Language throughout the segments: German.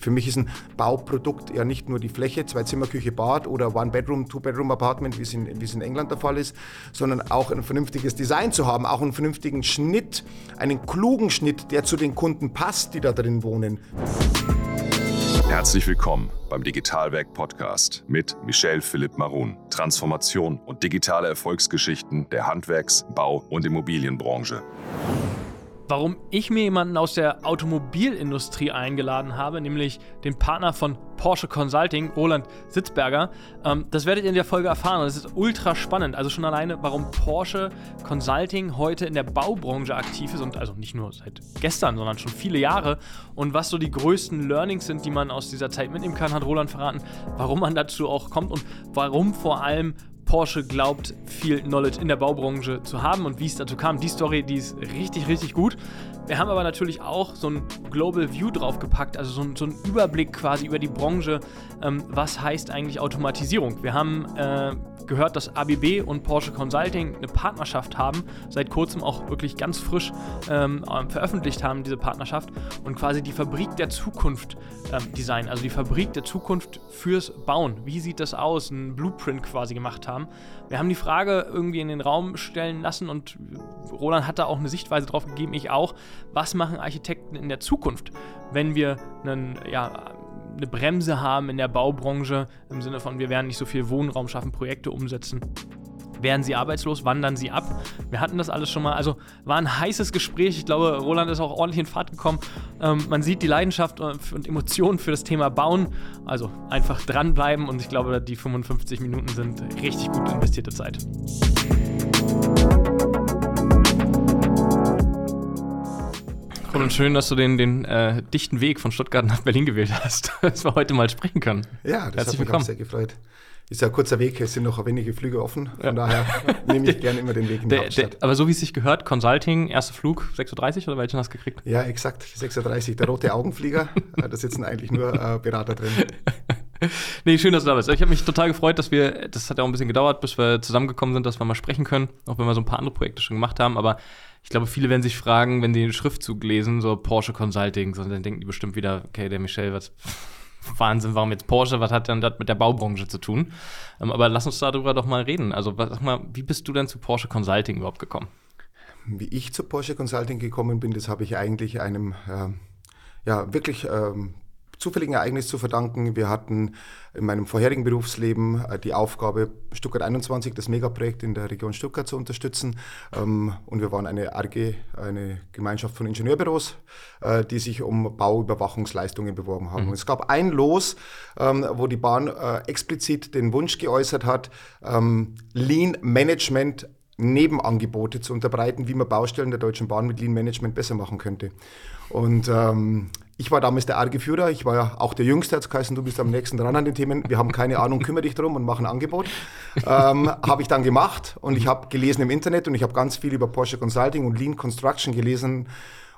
Für mich ist ein Bauprodukt ja nicht nur die Fläche, zwei Zimmer, Küche, Bad oder One-Bedroom, Two-Bedroom-Apartment, wie es, in, wie es in England der Fall ist, sondern auch ein vernünftiges Design zu haben, auch einen vernünftigen Schnitt, einen klugen Schnitt, der zu den Kunden passt, die da drin wohnen. Herzlich willkommen beim Digitalwerk Podcast mit Michel Philipp Marun. Transformation und digitale Erfolgsgeschichten der Handwerks-, Bau- und Immobilienbranche warum ich mir jemanden aus der Automobilindustrie eingeladen habe, nämlich den Partner von Porsche Consulting, Roland Sitzberger. Ähm, das werdet ihr in der Folge erfahren. Das ist ultra spannend. Also schon alleine, warum Porsche Consulting heute in der Baubranche aktiv ist und also nicht nur seit gestern, sondern schon viele Jahre. Und was so die größten Learnings sind, die man aus dieser Zeit mitnehmen kann, hat Roland verraten, warum man dazu auch kommt und warum vor allem Porsche glaubt, viel Knowledge in der Baubranche zu haben und wie es dazu kam. Die Story, die ist richtig, richtig gut. Wir haben aber natürlich auch so ein Global View draufgepackt, also so, ein, so einen Überblick quasi über die Branche. Ähm, was heißt eigentlich Automatisierung? Wir haben äh, gehört, dass ABB und Porsche Consulting eine Partnerschaft haben, seit kurzem auch wirklich ganz frisch ähm, veröffentlicht haben, diese Partnerschaft und quasi die Fabrik der Zukunft ähm, designen, also die Fabrik der Zukunft fürs Bauen. Wie sieht das aus? Ein Blueprint quasi gemacht haben. Wir haben die Frage irgendwie in den Raum stellen lassen und Roland hat da auch eine Sichtweise drauf gegeben, ich auch. Was machen Architekten in der Zukunft, wenn wir einen, ja, eine Bremse haben in der Baubranche, im Sinne von, wir werden nicht so viel Wohnraum schaffen, Projekte umsetzen. Werden sie arbeitslos, wandern sie ab? Wir hatten das alles schon mal. Also war ein heißes Gespräch. Ich glaube, Roland ist auch ordentlich in Fahrt gekommen. Ähm, man sieht die Leidenschaft und Emotionen für das Thema Bauen. Also einfach dranbleiben und ich glaube, die 55 Minuten sind richtig gut investierte Zeit. Und schön, dass du den, den äh, dichten Weg von Stuttgart nach Berlin gewählt hast, dass wir heute mal sprechen können. Ja, das Herzlich hat mich willkommen. auch sehr gefreut. Ist ja ein kurzer Weg, es sind noch wenige Flüge offen. Von ja. daher nehme ich gerne immer den Weg in die der, Hauptstadt. Der, aber so wie es sich gehört, Consulting, erster Flug 6.30 Uhr oder welchen hast du gekriegt? Ja, exakt, 6.30 Uhr, der rote Augenflieger. da sitzen eigentlich nur äh, Berater drin. nee, schön, dass du da bist. Ich habe mich total gefreut, dass wir, das hat ja auch ein bisschen gedauert, bis wir zusammengekommen sind, dass wir mal sprechen können, auch wenn wir so ein paar andere Projekte schon gemacht haben. Aber ich glaube, viele werden sich fragen, wenn sie den Schriftzug lesen, so Porsche Consulting, so, dann denken die bestimmt wieder, okay, der Michel, was Wahnsinn, warum jetzt Porsche, was hat denn das mit der Baubranche zu tun? Ähm, aber lass uns darüber doch mal reden. Also, sag mal, wie bist du denn zu Porsche Consulting überhaupt gekommen? Wie ich zu Porsche Consulting gekommen bin, das habe ich eigentlich einem äh, ja, wirklich ähm, zufälligen Ereignis zu verdanken. Wir hatten in meinem vorherigen Berufsleben äh, die Aufgabe, Stuttgart 21, das Megaprojekt in der Region Stuttgart zu unterstützen. Ähm, und wir waren eine ARG, eine Gemeinschaft von Ingenieurbüros, äh, die sich um Bauüberwachungsleistungen beworben haben. Mhm. Und es gab ein Los, ähm, wo die Bahn äh, explizit den Wunsch geäußert hat, ähm, Lean Management Nebenangebote zu unterbreiten, wie man Baustellen der Deutschen Bahn mit Lean Management besser machen könnte. Und ähm, ich war damals der arge Führer, ich war ja auch der Jüngste, als geheißen, du bist am nächsten dran an den Themen. Wir haben keine Ahnung, kümmere dich drum und mach ein Angebot. Ähm, habe ich dann gemacht und ich habe gelesen im Internet und ich habe ganz viel über Porsche Consulting und Lean Construction gelesen.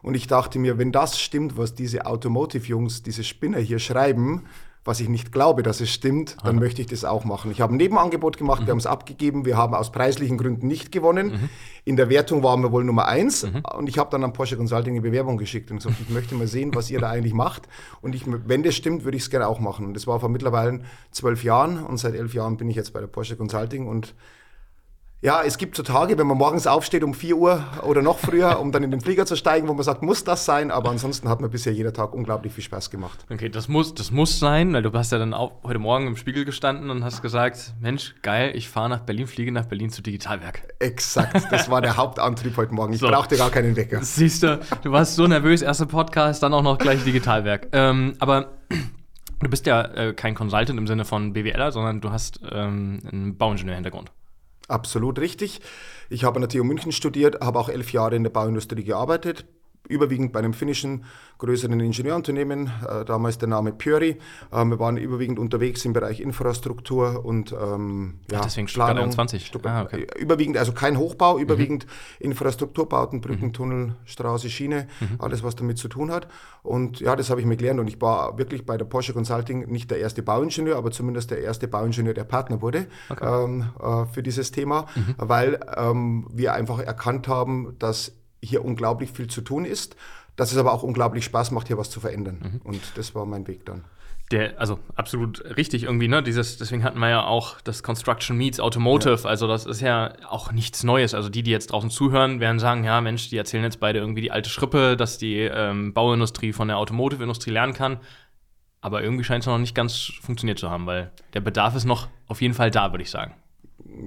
Und ich dachte mir, wenn das stimmt, was diese Automotive-Jungs, diese Spinner hier schreiben, was ich nicht glaube, dass es stimmt, dann Aha. möchte ich das auch machen. Ich habe ein Nebenangebot gemacht, mhm. wir haben es abgegeben, wir haben aus preislichen Gründen nicht gewonnen. Mhm. In der Wertung waren wir wohl Nummer eins mhm. und ich habe dann an Porsche Consulting eine Bewerbung geschickt und gesagt, ich möchte mal sehen, was ihr da eigentlich macht und ich, wenn das stimmt, würde ich es gerne auch machen. Und das war vor mittlerweile zwölf Jahren und seit elf Jahren bin ich jetzt bei der Porsche Consulting und ja, es gibt so Tage, wenn man morgens aufsteht um 4 Uhr oder noch früher, um dann in den Flieger zu steigen, wo man sagt, muss das sein? Aber ansonsten hat mir bisher jeder Tag unglaublich viel Spaß gemacht. Okay, das muss, das muss sein, weil du hast ja dann auch heute Morgen im Spiegel gestanden und hast gesagt, Mensch, geil, ich fahre nach Berlin, fliege nach Berlin zu Digitalwerk. Exakt, das war der Hauptantrieb heute Morgen. Ich so. brauchte gar keinen Wecker. Siehst du, du warst so nervös, erster Podcast, dann auch noch gleich Digitalwerk. Ähm, aber du bist ja äh, kein Consultant im Sinne von BWLer, sondern du hast ähm, einen Bauingenieur-Hintergrund. Absolut richtig. Ich habe an der TU München studiert, habe auch elf Jahre in der Bauindustrie gearbeitet, überwiegend bei einem finnischen größeren Ingenieurunternehmen, äh, damals der Name Puri. Ähm, wir waren überwiegend unterwegs im Bereich Infrastruktur und ähm, ja, Ach, deswegen Planung. 21. Ah, okay. Äh, überwiegend, also kein Hochbau, mhm. überwiegend mhm. Infrastrukturbauten, Brücken, mhm. Tunnel, Straße, Schiene, mhm. alles, was damit zu tun hat. Und ja, das habe ich mir gelernt und ich war wirklich bei der Porsche Consulting nicht der erste Bauingenieur, aber zumindest der erste Bauingenieur, der Partner wurde okay. ähm, äh, für dieses Thema, mhm. weil ähm, wir einfach erkannt haben, dass hier unglaublich viel zu tun ist, dass es aber auch unglaublich Spaß macht, hier was zu verändern. Mhm. Und das war mein Weg dann. Der, also absolut richtig irgendwie, ne? Dieses, deswegen hatten wir ja auch das Construction Meets Automotive. Ja. Also, das ist ja auch nichts Neues. Also, die, die jetzt draußen zuhören, werden sagen: Ja, Mensch, die erzählen jetzt beide irgendwie die alte Schrippe, dass die ähm, Bauindustrie von der Automotive-Industrie lernen kann. Aber irgendwie scheint es noch nicht ganz funktioniert zu haben, weil der Bedarf ist noch auf jeden Fall da, würde ich sagen.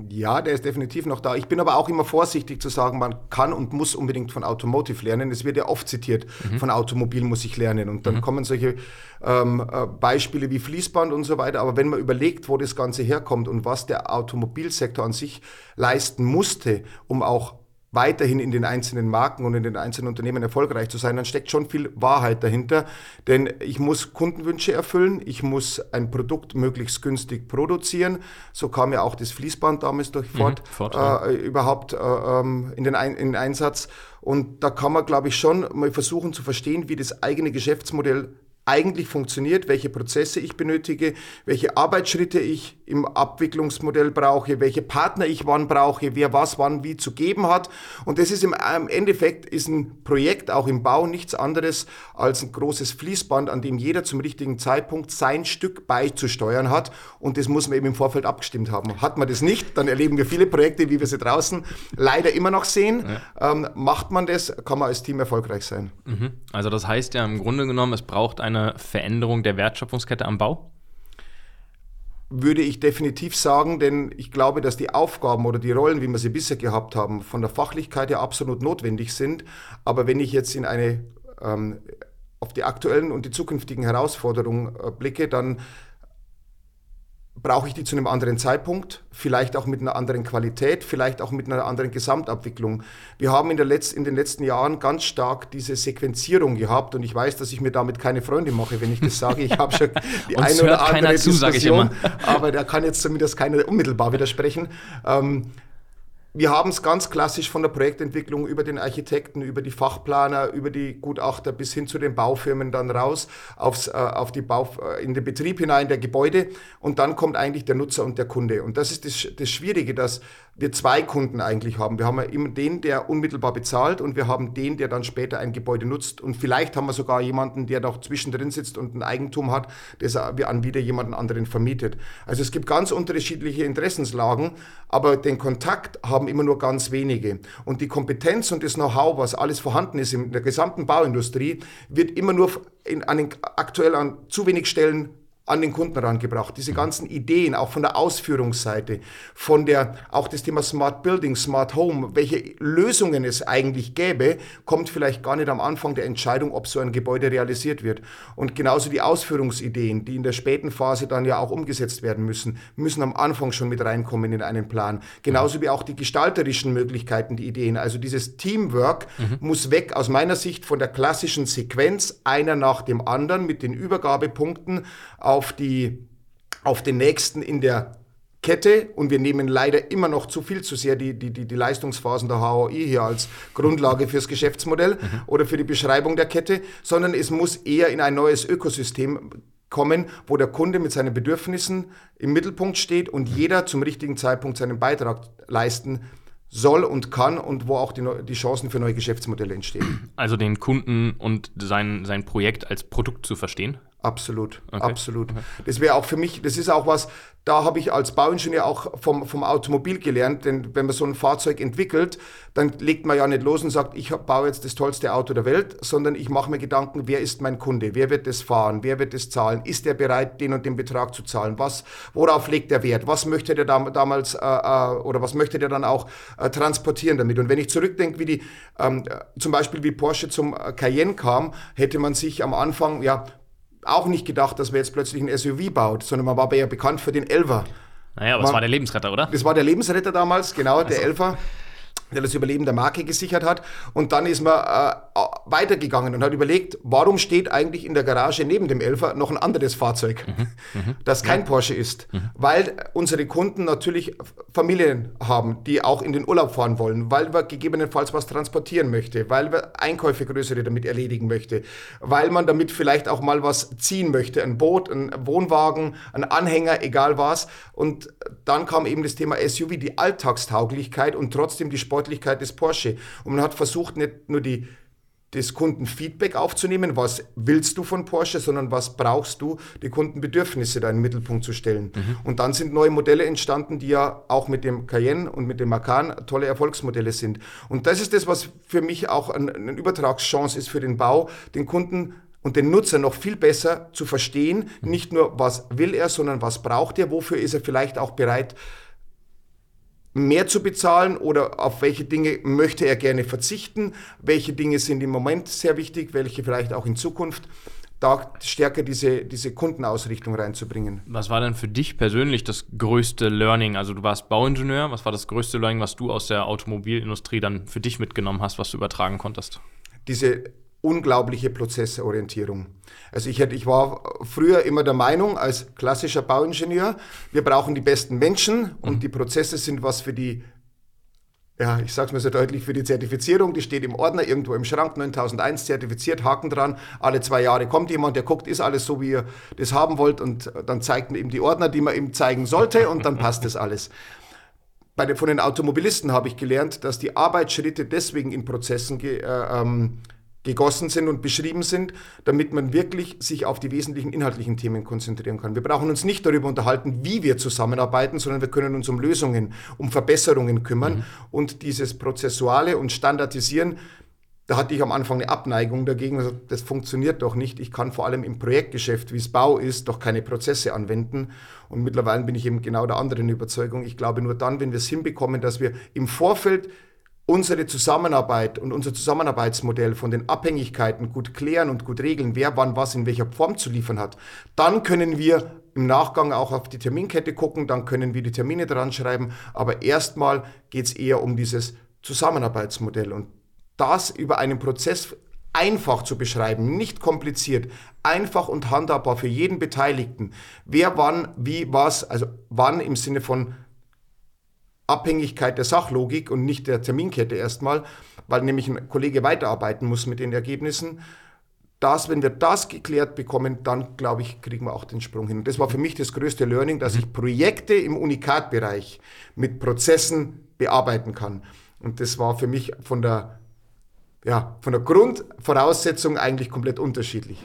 Ja, der ist definitiv noch da. Ich bin aber auch immer vorsichtig zu sagen, man kann und muss unbedingt von Automotive lernen. Es wird ja oft zitiert, mhm. von Automobil muss ich lernen. Und dann mhm. kommen solche ähm, äh, Beispiele wie Fließband und so weiter. Aber wenn man überlegt, wo das Ganze herkommt und was der Automobilsektor an sich leisten musste, um auch weiterhin in den einzelnen Marken und in den einzelnen Unternehmen erfolgreich zu sein, dann steckt schon viel Wahrheit dahinter. Denn ich muss Kundenwünsche erfüllen, ich muss ein Produkt möglichst günstig produzieren. So kam ja auch das Fließband damals durch Ford, mhm, Ford äh, überhaupt äh, ähm, in, den Ein in den Einsatz. Und da kann man, glaube ich, schon mal versuchen zu verstehen, wie das eigene Geschäftsmodell eigentlich funktioniert, welche Prozesse ich benötige, welche Arbeitsschritte ich im Abwicklungsmodell brauche, welche Partner ich wann brauche, wer was wann wie zu geben hat. Und das ist im, Endeffekt ist ein Projekt auch im Bau nichts anderes als ein großes Fließband, an dem jeder zum richtigen Zeitpunkt sein Stück beizusteuern hat. Und das muss man eben im Vorfeld abgestimmt haben. Hat man das nicht, dann erleben wir viele Projekte, wie wir sie draußen leider immer noch sehen. Ja. Ähm, macht man das, kann man als Team erfolgreich sein. Mhm. Also das heißt ja im Grunde genommen, es braucht eine eine Veränderung der Wertschöpfungskette am Bau? Würde ich definitiv sagen, denn ich glaube, dass die Aufgaben oder die Rollen, wie wir sie bisher gehabt haben, von der Fachlichkeit her absolut notwendig sind. Aber wenn ich jetzt in eine ähm, auf die aktuellen und die zukünftigen Herausforderungen äh, blicke, dann brauche ich die zu einem anderen Zeitpunkt, vielleicht auch mit einer anderen Qualität, vielleicht auch mit einer anderen Gesamtabwicklung. Wir haben in, Letz-, in, den letzten Jahren ganz stark diese Sequenzierung gehabt und ich weiß, dass ich mir damit keine Freunde mache, wenn ich das sage. Ich habe schon die eine oder andere zu, Diskussion, aber da kann jetzt zumindest keiner unmittelbar widersprechen. Ähm, wir haben es ganz klassisch von der Projektentwicklung über den Architekten, über die Fachplaner, über die Gutachter bis hin zu den Baufirmen dann raus aufs, äh, auf die Bau, äh, in den Betrieb hinein der Gebäude und dann kommt eigentlich der Nutzer und der Kunde. Und das ist das, das Schwierige, dass wir zwei Kunden eigentlich haben. Wir haben immer den, der unmittelbar bezahlt und wir haben den, der dann später ein Gebäude nutzt. Und vielleicht haben wir sogar jemanden, der noch zwischendrin sitzt und ein Eigentum hat, das wir an wieder jemanden anderen vermietet. Also es gibt ganz unterschiedliche Interessenslagen, aber den Kontakt haben immer nur ganz wenige. Und die Kompetenz und das Know-how, was alles vorhanden ist in der gesamten Bauindustrie, wird immer nur in, an den, aktuell an zu wenig Stellen an den Kunden rangebracht. Diese ganzen Ideen, auch von der Ausführungsseite, von der, auch das Thema Smart Building, Smart Home, welche Lösungen es eigentlich gäbe, kommt vielleicht gar nicht am Anfang der Entscheidung, ob so ein Gebäude realisiert wird. Und genauso die Ausführungsideen, die in der späten Phase dann ja auch umgesetzt werden müssen, müssen am Anfang schon mit reinkommen in einen Plan. Genauso wie auch die gestalterischen Möglichkeiten, die Ideen. Also dieses Teamwork mhm. muss weg aus meiner Sicht von der klassischen Sequenz, einer nach dem anderen mit den Übergabepunkten auf, die, auf den nächsten in der Kette und wir nehmen leider immer noch zu viel zu sehr die, die, die, die Leistungsphasen der HOI hier als Grundlage fürs Geschäftsmodell mhm. oder für die Beschreibung der Kette, sondern es muss eher in ein neues Ökosystem kommen, wo der Kunde mit seinen Bedürfnissen im Mittelpunkt steht und jeder zum richtigen Zeitpunkt seinen Beitrag leisten soll und kann und wo auch die, die Chancen für neue Geschäftsmodelle entstehen. Also den Kunden und sein, sein Projekt als Produkt zu verstehen? Absolut, okay. absolut. Okay. Das wäre auch für mich, das ist auch was, da habe ich als Bauingenieur auch vom, vom Automobil gelernt, denn wenn man so ein Fahrzeug entwickelt, dann legt man ja nicht los und sagt, ich baue jetzt das tollste Auto der Welt, sondern ich mache mir Gedanken, wer ist mein Kunde, wer wird das fahren, wer wird das zahlen, ist der bereit, den und den Betrag zu zahlen, was, worauf legt der Wert, was möchte der dam damals äh, äh, oder was möchte der dann auch äh, transportieren damit. Und wenn ich zurückdenke, wie die, ähm, zum Beispiel wie Porsche zum äh, Cayenne kam, hätte man sich am Anfang, ja, auch nicht gedacht, dass man jetzt plötzlich ein SUV baut, sondern man war ja bekannt für den Elver. Naja, aber man, das war der Lebensretter, oder? Das war der Lebensretter damals, genau, also. der Elfer der das Überleben der Marke gesichert hat. Und dann ist man äh, weitergegangen und hat überlegt, warum steht eigentlich in der Garage neben dem Elfer noch ein anderes Fahrzeug, mhm. Mhm. das kein ja. Porsche ist. Mhm. Weil unsere Kunden natürlich Familien haben, die auch in den Urlaub fahren wollen, weil wir gegebenenfalls was transportieren möchte, weil wir Einkäufe größere damit erledigen möchte, weil man damit vielleicht auch mal was ziehen möchte, ein Boot, ein Wohnwagen, ein Anhänger, egal was. Und dann kam eben das Thema SUV, die Alltagstauglichkeit und trotzdem die Sport Sportlichkeit des Porsche. Und man hat versucht, nicht nur die das Kundenfeedback aufzunehmen, was willst du von Porsche, sondern was brauchst du, die Kundenbedürfnisse da in den Mittelpunkt zu stellen. Mhm. Und dann sind neue Modelle entstanden, die ja auch mit dem Cayenne und mit dem Macan tolle Erfolgsmodelle sind. Und das ist das, was für mich auch eine Übertragschance ist für den Bau, den Kunden und den Nutzer noch viel besser zu verstehen, mhm. nicht nur was will er, sondern was braucht er, wofür ist er vielleicht auch bereit, mehr zu bezahlen oder auf welche Dinge möchte er gerne verzichten, welche Dinge sind im Moment sehr wichtig, welche vielleicht auch in Zukunft da stärker diese, diese Kundenausrichtung reinzubringen. Was war denn für dich persönlich das größte Learning? Also du warst Bauingenieur, was war das größte Learning, was du aus der Automobilindustrie dann für dich mitgenommen hast, was du übertragen konntest? Diese unglaubliche Prozessorientierung. Also ich, hätte, ich war früher immer der Meinung, als klassischer Bauingenieur, wir brauchen die besten Menschen und mhm. die Prozesse sind was für die, ja, ich sage es mal so deutlich, für die Zertifizierung. Die steht im Ordner irgendwo im Schrank, 9001 zertifiziert, Haken dran. Alle zwei Jahre kommt jemand, der guckt, ist alles so, wie ihr das haben wollt und dann zeigt man ihm die Ordner, die man ihm zeigen sollte und dann passt das alles. Bei den, von den Automobilisten habe ich gelernt, dass die Arbeitsschritte deswegen in Prozessen äh, ähm, gegossen sind und beschrieben sind, damit man wirklich sich auf die wesentlichen inhaltlichen Themen konzentrieren kann. Wir brauchen uns nicht darüber unterhalten, wie wir zusammenarbeiten, sondern wir können uns um Lösungen, um Verbesserungen kümmern. Mhm. Und dieses Prozessuale und Standardisieren, da hatte ich am Anfang eine Abneigung dagegen. Also das funktioniert doch nicht. Ich kann vor allem im Projektgeschäft, wie es Bau ist, doch keine Prozesse anwenden. Und mittlerweile bin ich eben genau der anderen Überzeugung. Ich glaube, nur dann, wenn wir es hinbekommen, dass wir im Vorfeld unsere Zusammenarbeit und unser Zusammenarbeitsmodell von den Abhängigkeiten gut klären und gut regeln, wer wann was in welcher Form zu liefern hat, dann können wir im Nachgang auch auf die Terminkette gucken, dann können wir die Termine dran schreiben, aber erstmal geht es eher um dieses Zusammenarbeitsmodell und das über einen Prozess einfach zu beschreiben, nicht kompliziert, einfach und handhabbar für jeden Beteiligten, wer wann, wie, was, also wann im Sinne von Abhängigkeit der Sachlogik und nicht der Terminkette erstmal, weil nämlich ein Kollege weiterarbeiten muss mit den Ergebnissen. Das, wenn wir das geklärt bekommen, dann glaube ich, kriegen wir auch den Sprung hin. Und das war für mich das größte Learning, dass ich Projekte im Unikatbereich mit Prozessen bearbeiten kann. Und das war für mich von der, ja, von der Grundvoraussetzung eigentlich komplett unterschiedlich.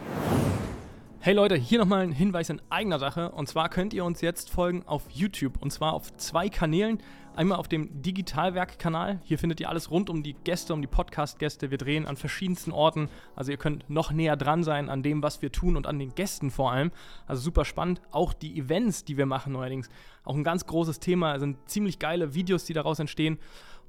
Hey Leute, hier nochmal ein Hinweis in eigener Sache. Und zwar könnt ihr uns jetzt folgen auf YouTube. Und zwar auf zwei Kanälen. Einmal auf dem Digitalwerk-Kanal. Hier findet ihr alles rund um die Gäste, um die Podcast-Gäste. Wir drehen an verschiedensten Orten. Also ihr könnt noch näher dran sein an dem, was wir tun und an den Gästen vor allem. Also super spannend. Auch die Events, die wir machen neuerdings. Auch ein ganz großes Thema. Es sind ziemlich geile Videos, die daraus entstehen.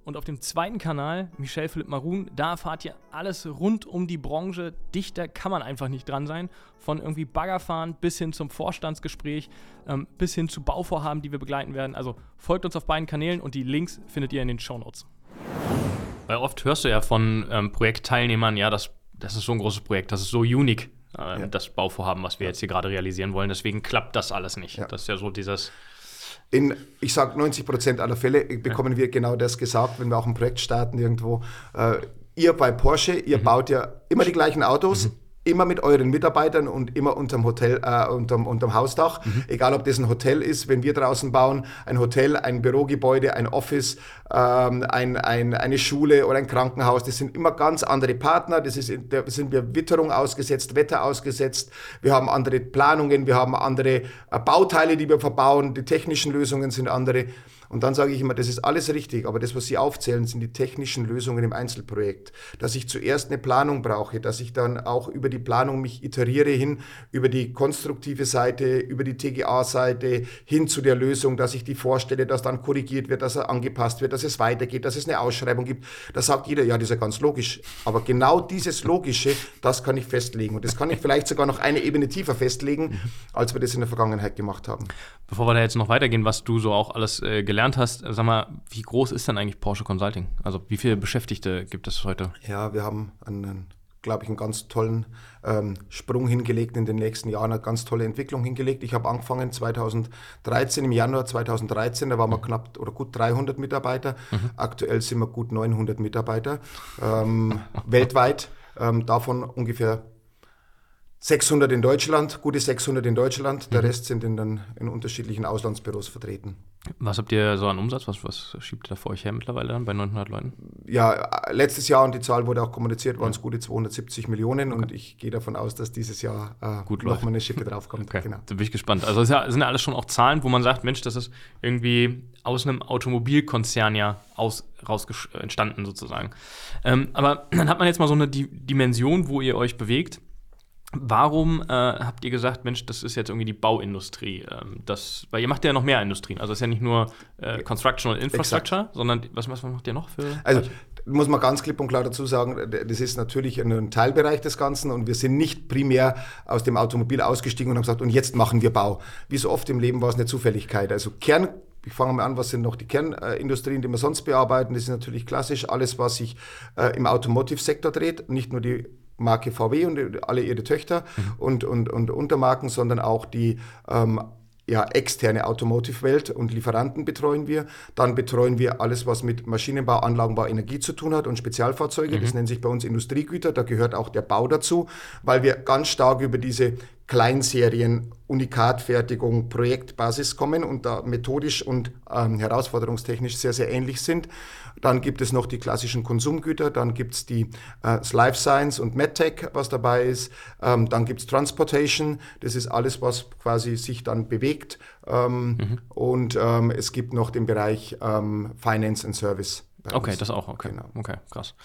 Und auf dem zweiten Kanal, Michel Philipp Marun, da erfahrt ihr alles rund um die Branche. Dichter kann man einfach nicht dran sein. Von irgendwie Baggerfahren bis hin zum Vorstandsgespräch, ähm, bis hin zu Bauvorhaben, die wir begleiten werden. Also folgt uns auf beiden Kanälen und die Links findet ihr in den Show Notes. Weil oft hörst du ja von ähm, Projektteilnehmern, ja, das, das ist so ein großes Projekt, das ist so unique, äh, ja. das Bauvorhaben, was wir ja. jetzt hier gerade realisieren wollen. Deswegen klappt das alles nicht. Ja. Das ist ja so dieses in, ich sage 90 Prozent aller Fälle bekommen wir genau das gesagt, wenn wir auch ein Projekt starten irgendwo. Äh, ihr bei Porsche, ihr mhm. baut ja immer die gleichen Autos, mhm immer mit euren Mitarbeitern und immer unterm Hotel, äh, unterm, unterm Hausdach. Mhm. Egal, ob das ein Hotel ist, wenn wir draußen bauen, ein Hotel, ein Bürogebäude, ein Office, ähm, ein, ein, eine Schule oder ein Krankenhaus. Das sind immer ganz andere Partner. Das ist, da sind wir Witterung ausgesetzt, Wetter ausgesetzt. Wir haben andere Planungen, wir haben andere äh, Bauteile, die wir verbauen. Die technischen Lösungen sind andere. Und dann sage ich immer, das ist alles richtig, aber das, was Sie aufzählen, sind die technischen Lösungen im Einzelprojekt. Dass ich zuerst eine Planung brauche, dass ich dann auch über die Planung mich iteriere hin, über die konstruktive Seite, über die TGA-Seite, hin zu der Lösung, dass ich die vorstelle, dass dann korrigiert wird, dass er angepasst wird, dass es weitergeht, dass es eine Ausschreibung gibt. Da sagt jeder, ja, das ist ja ganz logisch. Aber genau dieses Logische, das kann ich festlegen. Und das kann ich vielleicht sogar noch eine Ebene tiefer festlegen, als wir das in der Vergangenheit gemacht haben. Bevor wir da jetzt noch weitergehen, was du so auch alles äh, gelernt gelernt hast, sag mal, wie groß ist denn eigentlich Porsche Consulting? Also wie viele Beschäftigte gibt es heute? Ja, wir haben einen, glaube ich, einen ganz tollen ähm, Sprung hingelegt in den nächsten Jahren, eine ganz tolle Entwicklung hingelegt. Ich habe angefangen 2013, im Januar 2013, da waren wir knapp oder gut 300 Mitarbeiter. Mhm. Aktuell sind wir gut 900 Mitarbeiter ähm, weltweit. Ähm, davon ungefähr 600 in Deutschland, gute 600 in Deutschland. Der mhm. Rest sind in, dann in unterschiedlichen Auslandsbüros vertreten. Was habt ihr so an Umsatz? Was, was schiebt ihr da vor euch her mittlerweile dann bei 900 Leuten? Ja, letztes Jahr, und die Zahl wurde auch kommuniziert, waren es ja. gute 270 Millionen. Okay. Und ich gehe davon aus, dass dieses Jahr äh, Gut nochmal eine Schippe draufkommt. Okay. Genau. Da bin ich gespannt. Also, es sind ja alles schon auch Zahlen, wo man sagt: Mensch, das ist irgendwie aus einem Automobilkonzern ja aus, raus entstanden, sozusagen. Ähm, aber dann hat man jetzt mal so eine Dimension, wo ihr euch bewegt. Warum äh, habt ihr gesagt, Mensch, das ist jetzt irgendwie die Bauindustrie? Ähm, das, weil ihr macht ja noch mehr Industrien. Also es ist ja nicht nur äh, Construction und Infrastructure, Exakt. sondern was, was macht ihr noch für? Also muss man ganz klipp und klar dazu sagen, das ist natürlich ein Teilbereich des Ganzen und wir sind nicht primär aus dem Automobil ausgestiegen und haben gesagt, und jetzt machen wir Bau. Wie so oft im Leben war es eine Zufälligkeit. Also Kern ich fange mal an, was sind noch die Kernindustrien, die wir sonst bearbeiten. Das ist natürlich klassisch alles, was sich äh, im Automotive-Sektor dreht. Nicht nur die Marke VW und alle ihre Töchter mhm. und, und, und Untermarken, sondern auch die ähm, ja, externe Automotive-Welt und Lieferanten betreuen wir. Dann betreuen wir alles, was mit Maschinenbau, Anlagenbau, Energie zu tun hat und Spezialfahrzeuge. Mhm. Das nennt sich bei uns Industriegüter. Da gehört auch der Bau dazu, weil wir ganz stark über diese Kleinserien, Unikatfertigung, Projektbasis kommen und da methodisch und ähm, herausforderungstechnisch sehr, sehr ähnlich sind. Dann gibt es noch die klassischen Konsumgüter, dann gibt es die äh, Life Science und MedTech, was dabei ist. Ähm, dann gibt es Transportation, das ist alles, was quasi sich dann bewegt. Ähm, mhm. Und ähm, es gibt noch den Bereich ähm, Finance and Service. Okay, das auch, okay. Genau. Okay, krass.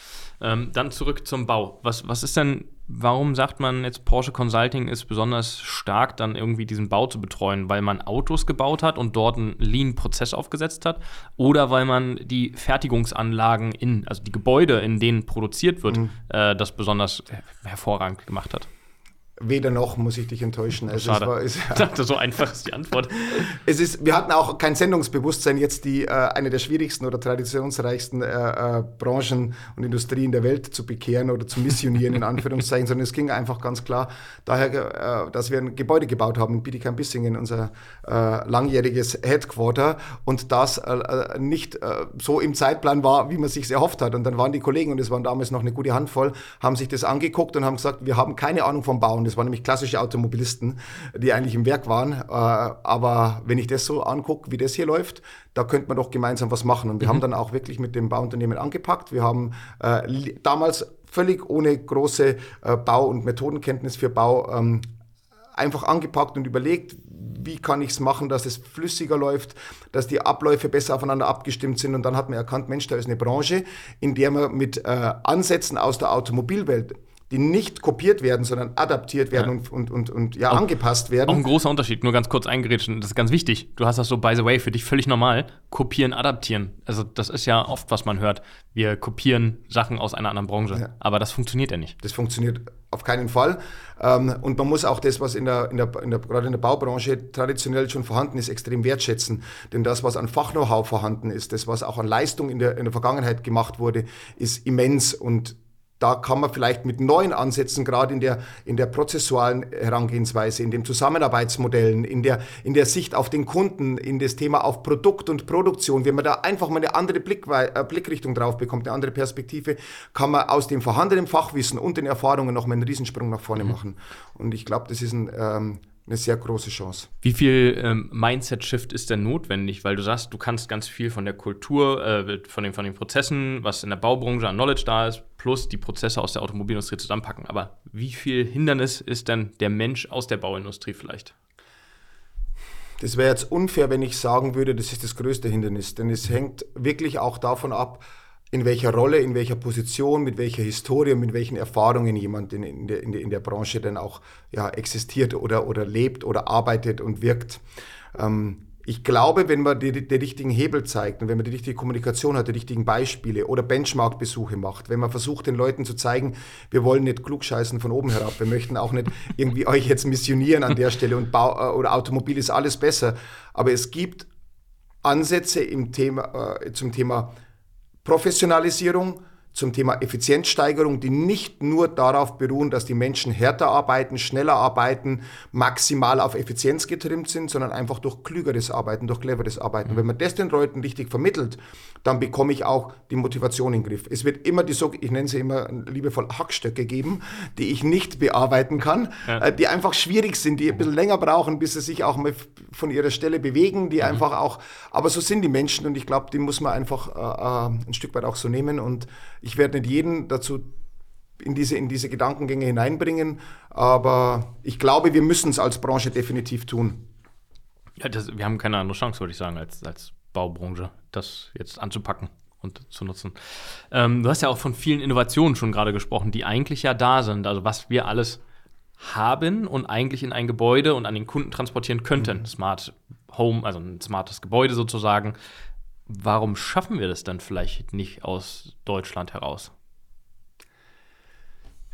Ähm, dann zurück zum Bau. Was, was ist denn, warum sagt man jetzt, Porsche Consulting ist besonders stark, dann irgendwie diesen Bau zu betreuen? Weil man Autos gebaut hat und dort einen Lean-Prozess aufgesetzt hat? Oder weil man die Fertigungsanlagen in, also die Gebäude, in denen produziert wird, mhm. äh, das besonders hervorragend gemacht hat? Weder noch muss ich dich enttäuschen. Also Schade. Es war, ich dachte, so einfach ist die Antwort. es ist, wir hatten auch kein Sendungsbewusstsein, jetzt die äh, eine der schwierigsten oder traditionsreichsten äh, äh, Branchen und Industrien der Welt zu bekehren oder zu missionieren, in Anführungszeichen, sondern es ging einfach ganz klar daher, äh, dass wir ein Gebäude gebaut haben in Bietigheim-Bissingen, unser äh, langjähriges Headquarter, und das äh, nicht so im Zeitplan war, wie man sich erhofft hat. Und dann waren die Kollegen, und es waren damals noch eine gute Handvoll, haben sich das angeguckt und haben gesagt, wir haben keine Ahnung vom Bauen das waren nämlich klassische Automobilisten, die eigentlich im Werk waren. Äh, aber wenn ich das so angucke, wie das hier läuft, da könnte man doch gemeinsam was machen. Und wir mhm. haben dann auch wirklich mit dem Bauunternehmen angepackt. Wir haben äh, damals völlig ohne große äh, Bau- und Methodenkenntnis für Bau ähm, einfach angepackt und überlegt, wie kann ich es machen, dass es flüssiger läuft, dass die Abläufe besser aufeinander abgestimmt sind. Und dann hat man erkannt, Mensch, da ist eine Branche, in der man mit äh, Ansätzen aus der Automobilwelt die nicht kopiert werden, sondern adaptiert werden ja. und, und, und, und ja, auch, angepasst werden. Auch ein großer Unterschied, nur ganz kurz eingerätscht, das ist ganz wichtig. Du hast das so, by the way, für dich völlig normal. Kopieren, adaptieren. Also, das ist ja oft, was man hört. Wir kopieren Sachen aus einer anderen Branche. Ja. Aber das funktioniert ja nicht. Das funktioniert auf keinen Fall. Ähm, und man muss auch das, was in der, in der, in der, gerade in der Baubranche traditionell schon vorhanden ist, extrem wertschätzen. Denn das, was an Fach-Know-how vorhanden ist, das, was auch an Leistung in der, in der Vergangenheit gemacht wurde, ist immens. Und da kann man vielleicht mit neuen Ansätzen, gerade in der, in der prozessualen Herangehensweise, in den Zusammenarbeitsmodellen, in der, in der Sicht auf den Kunden, in das Thema auf Produkt und Produktion, wenn man da einfach mal eine andere Blick, äh, Blickrichtung drauf bekommt, eine andere Perspektive, kann man aus dem vorhandenen Fachwissen und den Erfahrungen noch mal einen Riesensprung nach vorne mhm. machen. Und ich glaube, das ist ein ähm, eine sehr große Chance. Wie viel ähm, Mindset-Shift ist denn notwendig? Weil du sagst, du kannst ganz viel von der Kultur, äh, von, den, von den Prozessen, was in der Baubranche an Knowledge da ist, plus die Prozesse aus der Automobilindustrie zusammenpacken. Aber wie viel Hindernis ist denn der Mensch aus der Bauindustrie vielleicht? Das wäre jetzt unfair, wenn ich sagen würde, das ist das größte Hindernis. Denn es hängt wirklich auch davon ab, in welcher Rolle, in welcher Position, mit welcher Historie, mit welchen Erfahrungen jemand in, in, der, in, der, in der Branche denn auch ja, existiert oder, oder lebt oder arbeitet und wirkt. Ähm, ich glaube, wenn man die, die, richtigen Hebel zeigt und wenn man die richtige Kommunikation hat, die richtigen Beispiele oder Benchmark-Besuche macht, wenn man versucht, den Leuten zu zeigen, wir wollen nicht klugscheißen von oben herab, wir möchten auch nicht irgendwie euch jetzt missionieren an der Stelle und Bau äh, oder Automobil ist alles besser, aber es gibt Ansätze im Thema, äh, zum Thema Professionalisierung, zum Thema Effizienzsteigerung, die nicht nur darauf beruhen, dass die Menschen härter arbeiten, schneller arbeiten, maximal auf Effizienz getrimmt sind, sondern einfach durch klügeres Arbeiten, durch cleveres Arbeiten. Mhm. Wenn man das den Leuten richtig vermittelt, dann bekomme ich auch die Motivation in den Griff. Es wird immer die, so, ich nenne sie immer liebevoll Hackstöcke geben, die ich nicht bearbeiten kann, ja. Äh, die einfach schwierig sind, die ein bisschen länger brauchen, bis sie sich auch mal von ihrer Stelle bewegen, die mhm. einfach auch, aber so sind die Menschen und ich glaube, die muss man einfach äh, äh, ein Stück weit auch so nehmen und ich werde nicht jeden dazu in diese, in diese Gedankengänge hineinbringen, aber ich glaube, wir müssen es als Branche definitiv tun. Ja, das, wir haben keine andere Chance, würde ich sagen, als, als Baubranche, das jetzt anzupacken und zu nutzen. Ähm, du hast ja auch von vielen Innovationen schon gerade gesprochen, die eigentlich ja da sind. Also was wir alles haben und eigentlich in ein Gebäude und an den Kunden transportieren könnten. Mhm. Smart Home, also ein smartes Gebäude sozusagen. Warum schaffen wir das dann vielleicht nicht aus Deutschland heraus?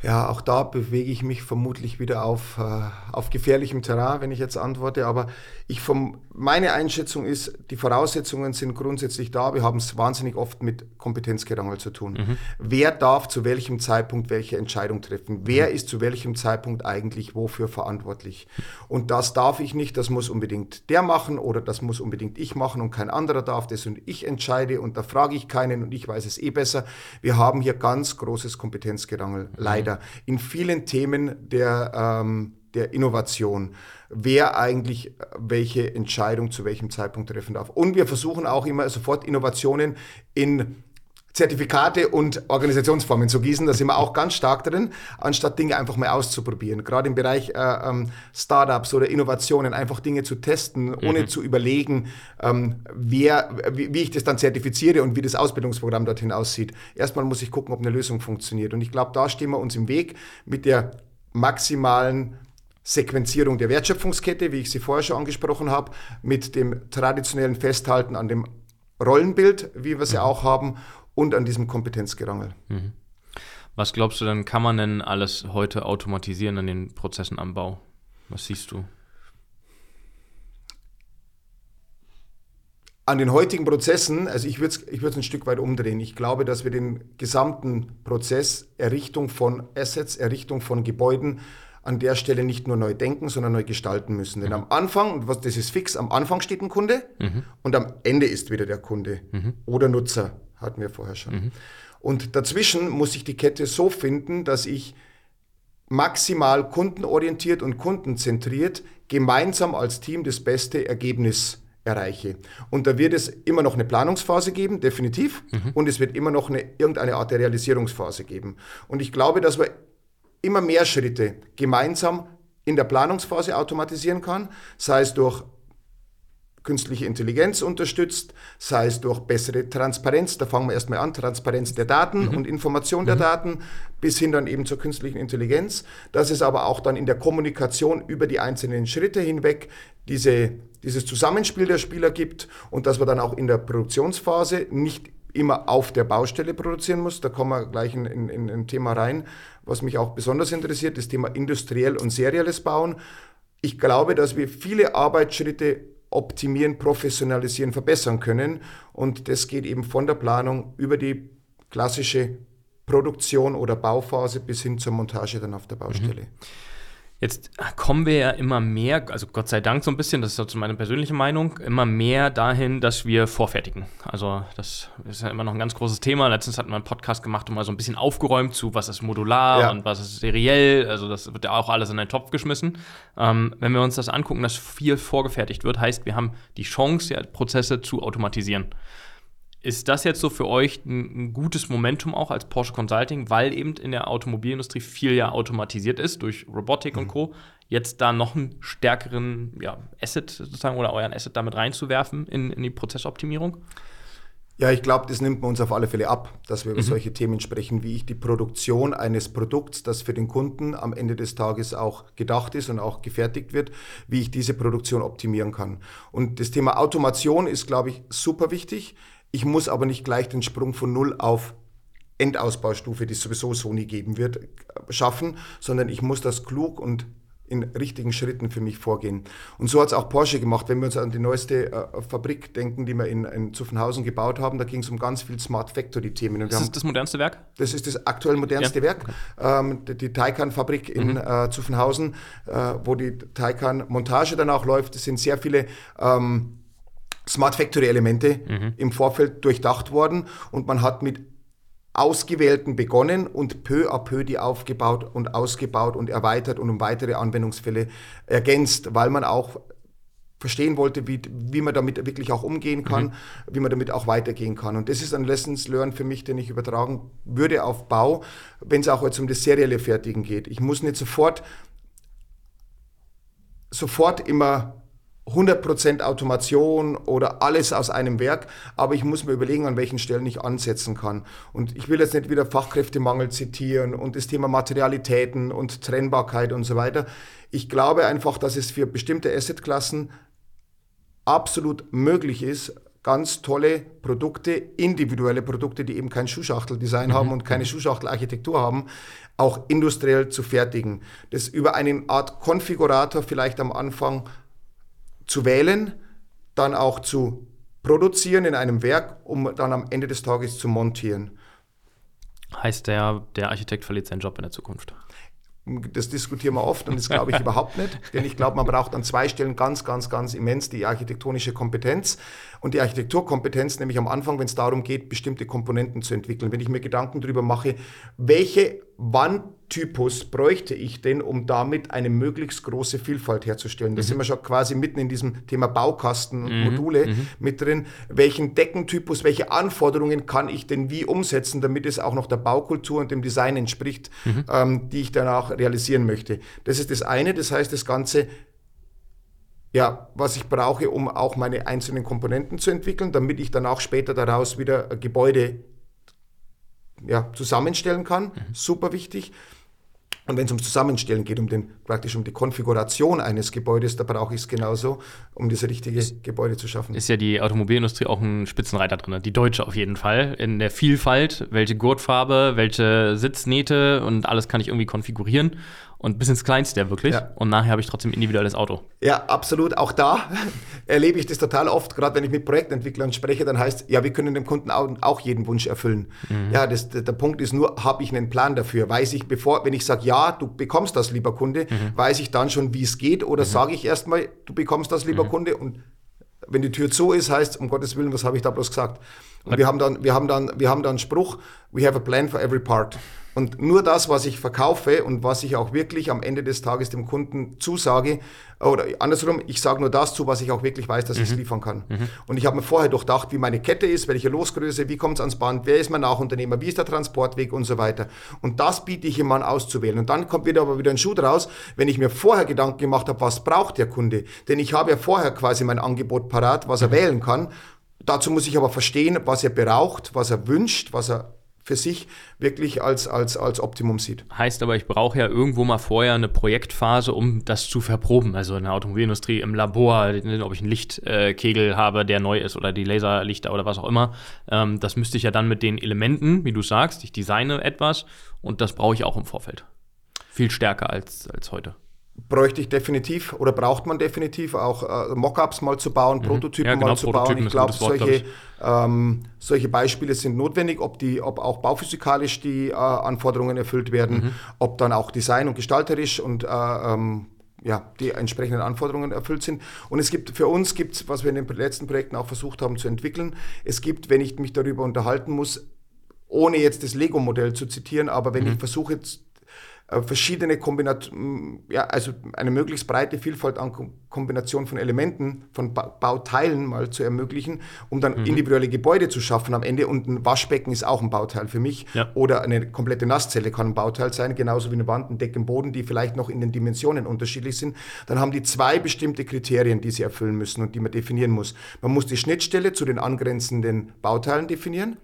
Ja, auch da bewege ich mich vermutlich wieder auf, äh, auf gefährlichem Terrain, wenn ich jetzt antworte. Aber ich vom, meine Einschätzung ist, die Voraussetzungen sind grundsätzlich da. Wir haben es wahnsinnig oft mit Kompetenzgerangel zu tun. Mhm. Wer darf zu welchem Zeitpunkt welche Entscheidung treffen? Wer mhm. ist zu welchem Zeitpunkt eigentlich wofür verantwortlich? Und das darf ich nicht, das muss unbedingt der machen oder das muss unbedingt ich machen und kein anderer darf das und ich entscheide und da frage ich keinen und ich weiß es eh besser. Wir haben hier ganz großes Kompetenzgerangel, mhm. leider weiter in vielen Themen der, ähm, der Innovation, wer eigentlich welche Entscheidung zu welchem Zeitpunkt treffen darf. Und wir versuchen auch immer sofort Innovationen in Zertifikate und Organisationsformen zu gießen. Da sind wir auch ganz stark drin, anstatt Dinge einfach mal auszuprobieren. Gerade im Bereich äh, ähm, Startups oder Innovationen, einfach Dinge zu testen, ohne mhm. zu überlegen, ähm, wer, wie, wie, ich das dann zertifiziere und wie das Ausbildungsprogramm dorthin aussieht. Erstmal muss ich gucken, ob eine Lösung funktioniert. Und ich glaube, da stehen wir uns im Weg mit der maximalen Sequenzierung der Wertschöpfungskette, wie ich sie vorher schon angesprochen habe, mit dem traditionellen Festhalten an dem Rollenbild, wie wir sie mhm. auch haben, und an diesem Kompetenzgerangel. Mhm. Was glaubst du denn, kann man denn alles heute automatisieren an den Prozessen am Bau? Was siehst du? An den heutigen Prozessen, also ich würde es ich ein Stück weit umdrehen. Ich glaube, dass wir den gesamten Prozess Errichtung von Assets, Errichtung von Gebäuden an der Stelle nicht nur neu denken, sondern neu gestalten müssen. Denn mhm. am Anfang, und was, das ist fix, am Anfang steht ein Kunde mhm. und am Ende ist wieder der Kunde mhm. oder Nutzer hatten wir vorher schon. Mhm. Und dazwischen muss ich die Kette so finden, dass ich maximal kundenorientiert und kundenzentriert gemeinsam als Team das beste Ergebnis erreiche. Und da wird es immer noch eine Planungsphase geben, definitiv, mhm. und es wird immer noch eine, irgendeine Art der Realisierungsphase geben. Und ich glaube, dass man immer mehr Schritte gemeinsam in der Planungsphase automatisieren kann, sei es durch künstliche Intelligenz unterstützt, sei es durch bessere Transparenz, da fangen wir erstmal an, Transparenz der Daten mhm. und Information der mhm. Daten, bis hin dann eben zur künstlichen Intelligenz, dass es aber auch dann in der Kommunikation über die einzelnen Schritte hinweg diese, dieses Zusammenspiel der Spieler gibt und dass wir dann auch in der Produktionsphase nicht immer auf der Baustelle produzieren muss. Da kommen wir gleich in, in, in ein Thema rein, was mich auch besonders interessiert, das Thema industriell und serielles Bauen. Ich glaube, dass wir viele Arbeitsschritte optimieren, professionalisieren, verbessern können. Und das geht eben von der Planung über die klassische Produktion oder Bauphase bis hin zur Montage dann auf der Baustelle. Mhm. Jetzt kommen wir ja immer mehr, also Gott sei Dank so ein bisschen, das ist also meine persönliche Meinung, immer mehr dahin, dass wir vorfertigen. Also das ist ja immer noch ein ganz großes Thema. Letztens hatten wir einen Podcast gemacht und mal so ein bisschen aufgeräumt zu, was ist modular ja. und was ist seriell. Also das wird ja auch alles in einen Topf geschmissen. Ähm, wenn wir uns das angucken, dass viel vorgefertigt wird, heißt, wir haben die Chance, ja, Prozesse zu automatisieren. Ist das jetzt so für euch ein, ein, gutes Momentum auch als Porsche Consulting, weil eben in der Automobilindustrie viel ja automatisiert ist durch Robotik mhm. und Co. Jetzt da noch einen stärkeren ja, Asset sozusagen oder euren Asset damit reinzuwerfen in, in die Prozessoptimierung? Ja, ich glaube, das nimmt man uns auf alle Fälle ab, dass wir über mhm. solche Themen sprechen, wie ich die Produktion eines Produkts, das für den Kunden am Ende des Tages auch gedacht ist und auch gefertigt wird, wie ich diese Produktion optimieren kann. Und das Thema Automation ist, glaube ich, super wichtig. Ich muss aber nicht gleich den Sprung von Null auf Endausbaustufe, die es sowieso so nie geben wird, schaffen, sondern ich muss das klug und in richtigen Schritten für mich vorgehen. Und so hat es auch Porsche gemacht. Wenn wir uns an die neueste äh, Fabrik denken, die wir in, in Zuffenhausen gebaut haben, da ging es um ganz viel Smart Factory-Themen. Ist das das modernste Werk? Das ist das aktuell modernste ja. Werk. Ähm, die, die Taycan-Fabrik in mhm. äh, Zuffenhausen, äh, wo die Taycan-Montage dann auch läuft. Es sind sehr viele ähm, Smart Factory-Elemente mhm. im Vorfeld durchdacht worden und man hat mit ausgewählten begonnen und peu à peu die aufgebaut und ausgebaut und erweitert und um weitere Anwendungsfälle ergänzt, weil man auch verstehen wollte, wie, wie man damit wirklich auch umgehen kann, mhm. wie man damit auch weitergehen kann. Und das ist ein Lessons Learned für mich, den ich übertragen würde auf Bau, wenn es auch jetzt um das serielle Fertigen geht. Ich muss nicht sofort, sofort immer 100% Automation oder alles aus einem Werk, aber ich muss mir überlegen, an welchen Stellen ich ansetzen kann. Und ich will jetzt nicht wieder Fachkräftemangel zitieren und das Thema Materialitäten und Trennbarkeit und so weiter. Ich glaube einfach, dass es für bestimmte Assetklassen absolut möglich ist, ganz tolle Produkte, individuelle Produkte, die eben kein Schuhschachteldesign mhm. haben und keine Schuhschachtelarchitektur haben, auch industriell zu fertigen. Das über eine Art Konfigurator vielleicht am Anfang zu wählen, dann auch zu produzieren in einem Werk, um dann am Ende des Tages zu montieren. Heißt der, der Architekt verliert seinen Job in der Zukunft? Das diskutieren wir oft und das glaube ich überhaupt nicht, denn ich glaube, man braucht an zwei Stellen ganz, ganz, ganz immens die architektonische Kompetenz und die Architekturkompetenz, nämlich am Anfang, wenn es darum geht, bestimmte Komponenten zu entwickeln. Wenn ich mir Gedanken darüber mache, welche Wandtypus bräuchte ich denn, um damit eine möglichst große Vielfalt herzustellen? Da mhm. sind wir schon quasi mitten in diesem Thema Baukasten und mhm. Module mhm. mit drin. Welchen Deckentypus, welche Anforderungen kann ich denn wie umsetzen, damit es auch noch der Baukultur und dem Design entspricht, mhm. ähm, die ich danach realisieren möchte? Das ist das eine. Das heißt, das Ganze ja, was ich brauche, um auch meine einzelnen Komponenten zu entwickeln, damit ich dann auch später daraus wieder Gebäude ja, zusammenstellen kann. Mhm. Super wichtig. Und wenn es ums Zusammenstellen geht, um den, praktisch um die Konfiguration eines Gebäudes, da brauche ich es genauso, um das richtige ist, Gebäude zu schaffen. Ist ja die Automobilindustrie auch ein Spitzenreiter drin, die deutsche auf jeden Fall, in der Vielfalt, welche Gurtfarbe, welche Sitznähte und alles kann ich irgendwie konfigurieren und bis ins Kleinste ja wirklich. Ja. Und nachher habe ich trotzdem ein individuelles Auto. Ja, absolut. Auch da erlebe ich das total oft, gerade wenn ich mit Projektentwicklern spreche, dann heißt, ja, wir können dem Kunden auch, jeden Wunsch erfüllen. Mhm. Ja, das, der, Punkt ist nur, habe ich einen Plan dafür? Weiß ich, bevor, wenn ich sage, ja, du bekommst das, lieber Kunde, mhm. weiß ich dann schon, wie es geht? Oder mhm. sage ich erstmal, du bekommst das, lieber mhm. Kunde? Und wenn die Tür zu ist, heißt, um Gottes Willen, was habe ich da bloß gesagt? Und wir haben dann, wir haben dann, wir haben dann einen Spruch, we have a plan for every part. Und nur das, was ich verkaufe und was ich auch wirklich am Ende des Tages dem Kunden zusage, oder andersrum, ich sage nur das zu, was ich auch wirklich weiß, dass mhm. ich es liefern kann. Mhm. Und ich habe mir vorher durchdacht, wie meine Kette ist, welche Losgröße, wie kommt es ans Band, wer ist mein Nachunternehmer, wie ist der Transportweg und so weiter. Und das biete ich an auszuwählen. Und dann kommt wieder aber wieder ein Schuh draus, wenn ich mir vorher Gedanken gemacht habe, was braucht der Kunde. Denn ich habe ja vorher quasi mein Angebot parat, was er mhm. wählen kann. Dazu muss ich aber verstehen, was er braucht, was er wünscht, was er für sich wirklich als, als, als Optimum sieht. Heißt aber, ich brauche ja irgendwo mal vorher eine Projektphase, um das zu verproben. Also in der Automobilindustrie im Labor, ob ich einen Lichtkegel habe, der neu ist oder die Laserlichter oder was auch immer. Ähm, das müsste ich ja dann mit den Elementen, wie du sagst, ich designe etwas und das brauche ich auch im Vorfeld. Viel stärker als, als heute bräuchte ich definitiv oder braucht man definitiv auch äh, Mockups mal zu bauen, mhm. Prototypen ja, genau, mal zu Prototypen bauen. Ich glaube, solche, ähm, solche Beispiele sind notwendig, ob, die, ob auch bauphysikalisch die äh, Anforderungen erfüllt werden, mhm. ob dann auch design- und gestalterisch und äh, ähm, ja, die entsprechenden Anforderungen erfüllt sind. Und es gibt für uns gibt was wir in den letzten Projekten auch versucht haben zu entwickeln, es gibt, wenn ich mich darüber unterhalten muss, ohne jetzt das Lego-Modell zu zitieren, aber wenn mhm. ich versuche jetzt verschiedene Kombinationen, ja, also eine möglichst breite Vielfalt an Kombination von Elementen, von ba Bauteilen mal zu ermöglichen, um dann mhm. individuelle Gebäude zu schaffen am Ende. Und ein Waschbecken ist auch ein Bauteil für mich. Ja. Oder eine komplette Nasszelle kann ein Bauteil sein, genauso wie eine Wand, ein Deck im Boden, die vielleicht noch in den Dimensionen unterschiedlich sind. Dann haben die zwei bestimmte Kriterien, die sie erfüllen müssen und die man definieren muss. Man muss die Schnittstelle zu den angrenzenden Bauteilen definieren.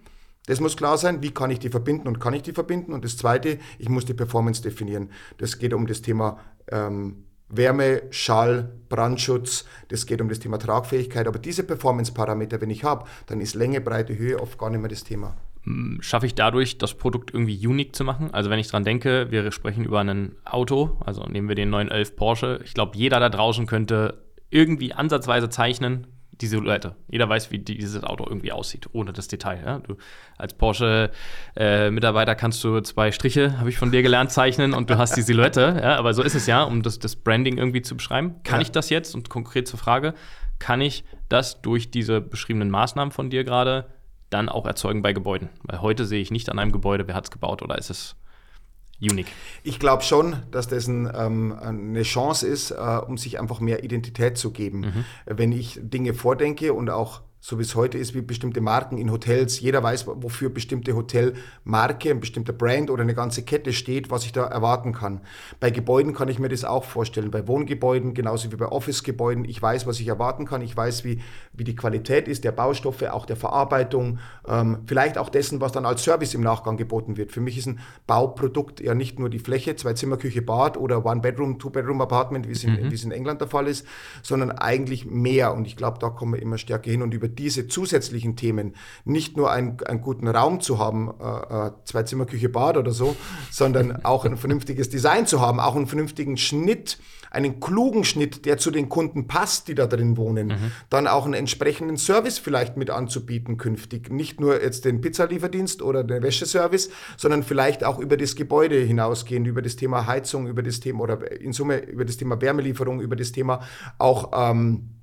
Das muss klar sein, wie kann ich die verbinden und kann ich die verbinden. Und das Zweite, ich muss die Performance definieren. Das geht um das Thema ähm, Wärme, Schall, Brandschutz, das geht um das Thema Tragfähigkeit. Aber diese Performance-Parameter, wenn ich habe, dann ist Länge, Breite, Höhe oft gar nicht mehr das Thema. schaffe ich dadurch, das Produkt irgendwie unique zu machen. Also wenn ich dran denke, wir sprechen über ein Auto, also nehmen wir den 911 Porsche. Ich glaube, jeder da draußen könnte irgendwie ansatzweise zeichnen, die Silhouette. Jeder weiß, wie dieses Auto irgendwie aussieht, ohne das Detail. Ja? Du als Porsche-Mitarbeiter äh, kannst du zwei Striche, habe ich von dir gelernt, zeichnen und du hast die Silhouette. Ja? Aber so ist es ja, um das, das Branding irgendwie zu beschreiben. Kann ja. ich das jetzt? Und konkret zur Frage, kann ich das durch diese beschriebenen Maßnahmen von dir gerade dann auch erzeugen bei Gebäuden? Weil heute sehe ich nicht an einem Gebäude, wer hat es gebaut oder ist es unique? Ich glaube schon, dass das ein, ähm, eine Chance ist, äh, um sich einfach mehr Identität zu geben. Mhm. Wenn ich Dinge vordenke und auch so wie es heute ist, wie bestimmte Marken in Hotels. Jeder weiß, wofür bestimmte Hotelmarke, ein bestimmter Brand oder eine ganze Kette steht, was ich da erwarten kann. Bei Gebäuden kann ich mir das auch vorstellen. Bei Wohngebäuden, genauso wie bei Office-Gebäuden. Ich weiß, was ich erwarten kann. Ich weiß, wie, wie die Qualität ist der Baustoffe, auch der Verarbeitung, ähm, vielleicht auch dessen, was dann als Service im Nachgang geboten wird. Für mich ist ein Bauprodukt ja nicht nur die Fläche, zwei Zimmer, Küche, Bad oder One-Bedroom, Two-Bedroom-Apartment, wie es, in, mhm. wie es in England der Fall ist, sondern eigentlich mehr. Und ich glaube, da kommen wir immer stärker hin und über diese zusätzlichen Themen nicht nur einen, einen guten Raum zu haben, äh, äh, zwei Zimmer, Küche, Bad oder so, sondern auch ein vernünftiges Design zu haben, auch einen vernünftigen Schnitt, einen klugen Schnitt, der zu den Kunden passt, die da drin wohnen, mhm. dann auch einen entsprechenden Service vielleicht mit anzubieten künftig. Nicht nur jetzt den Pizzalieferdienst oder den Wäscheservice, sondern vielleicht auch über das Gebäude hinausgehend, über das Thema Heizung, über das Thema oder in Summe über das Thema Wärmelieferung, über das Thema auch ähm, äh,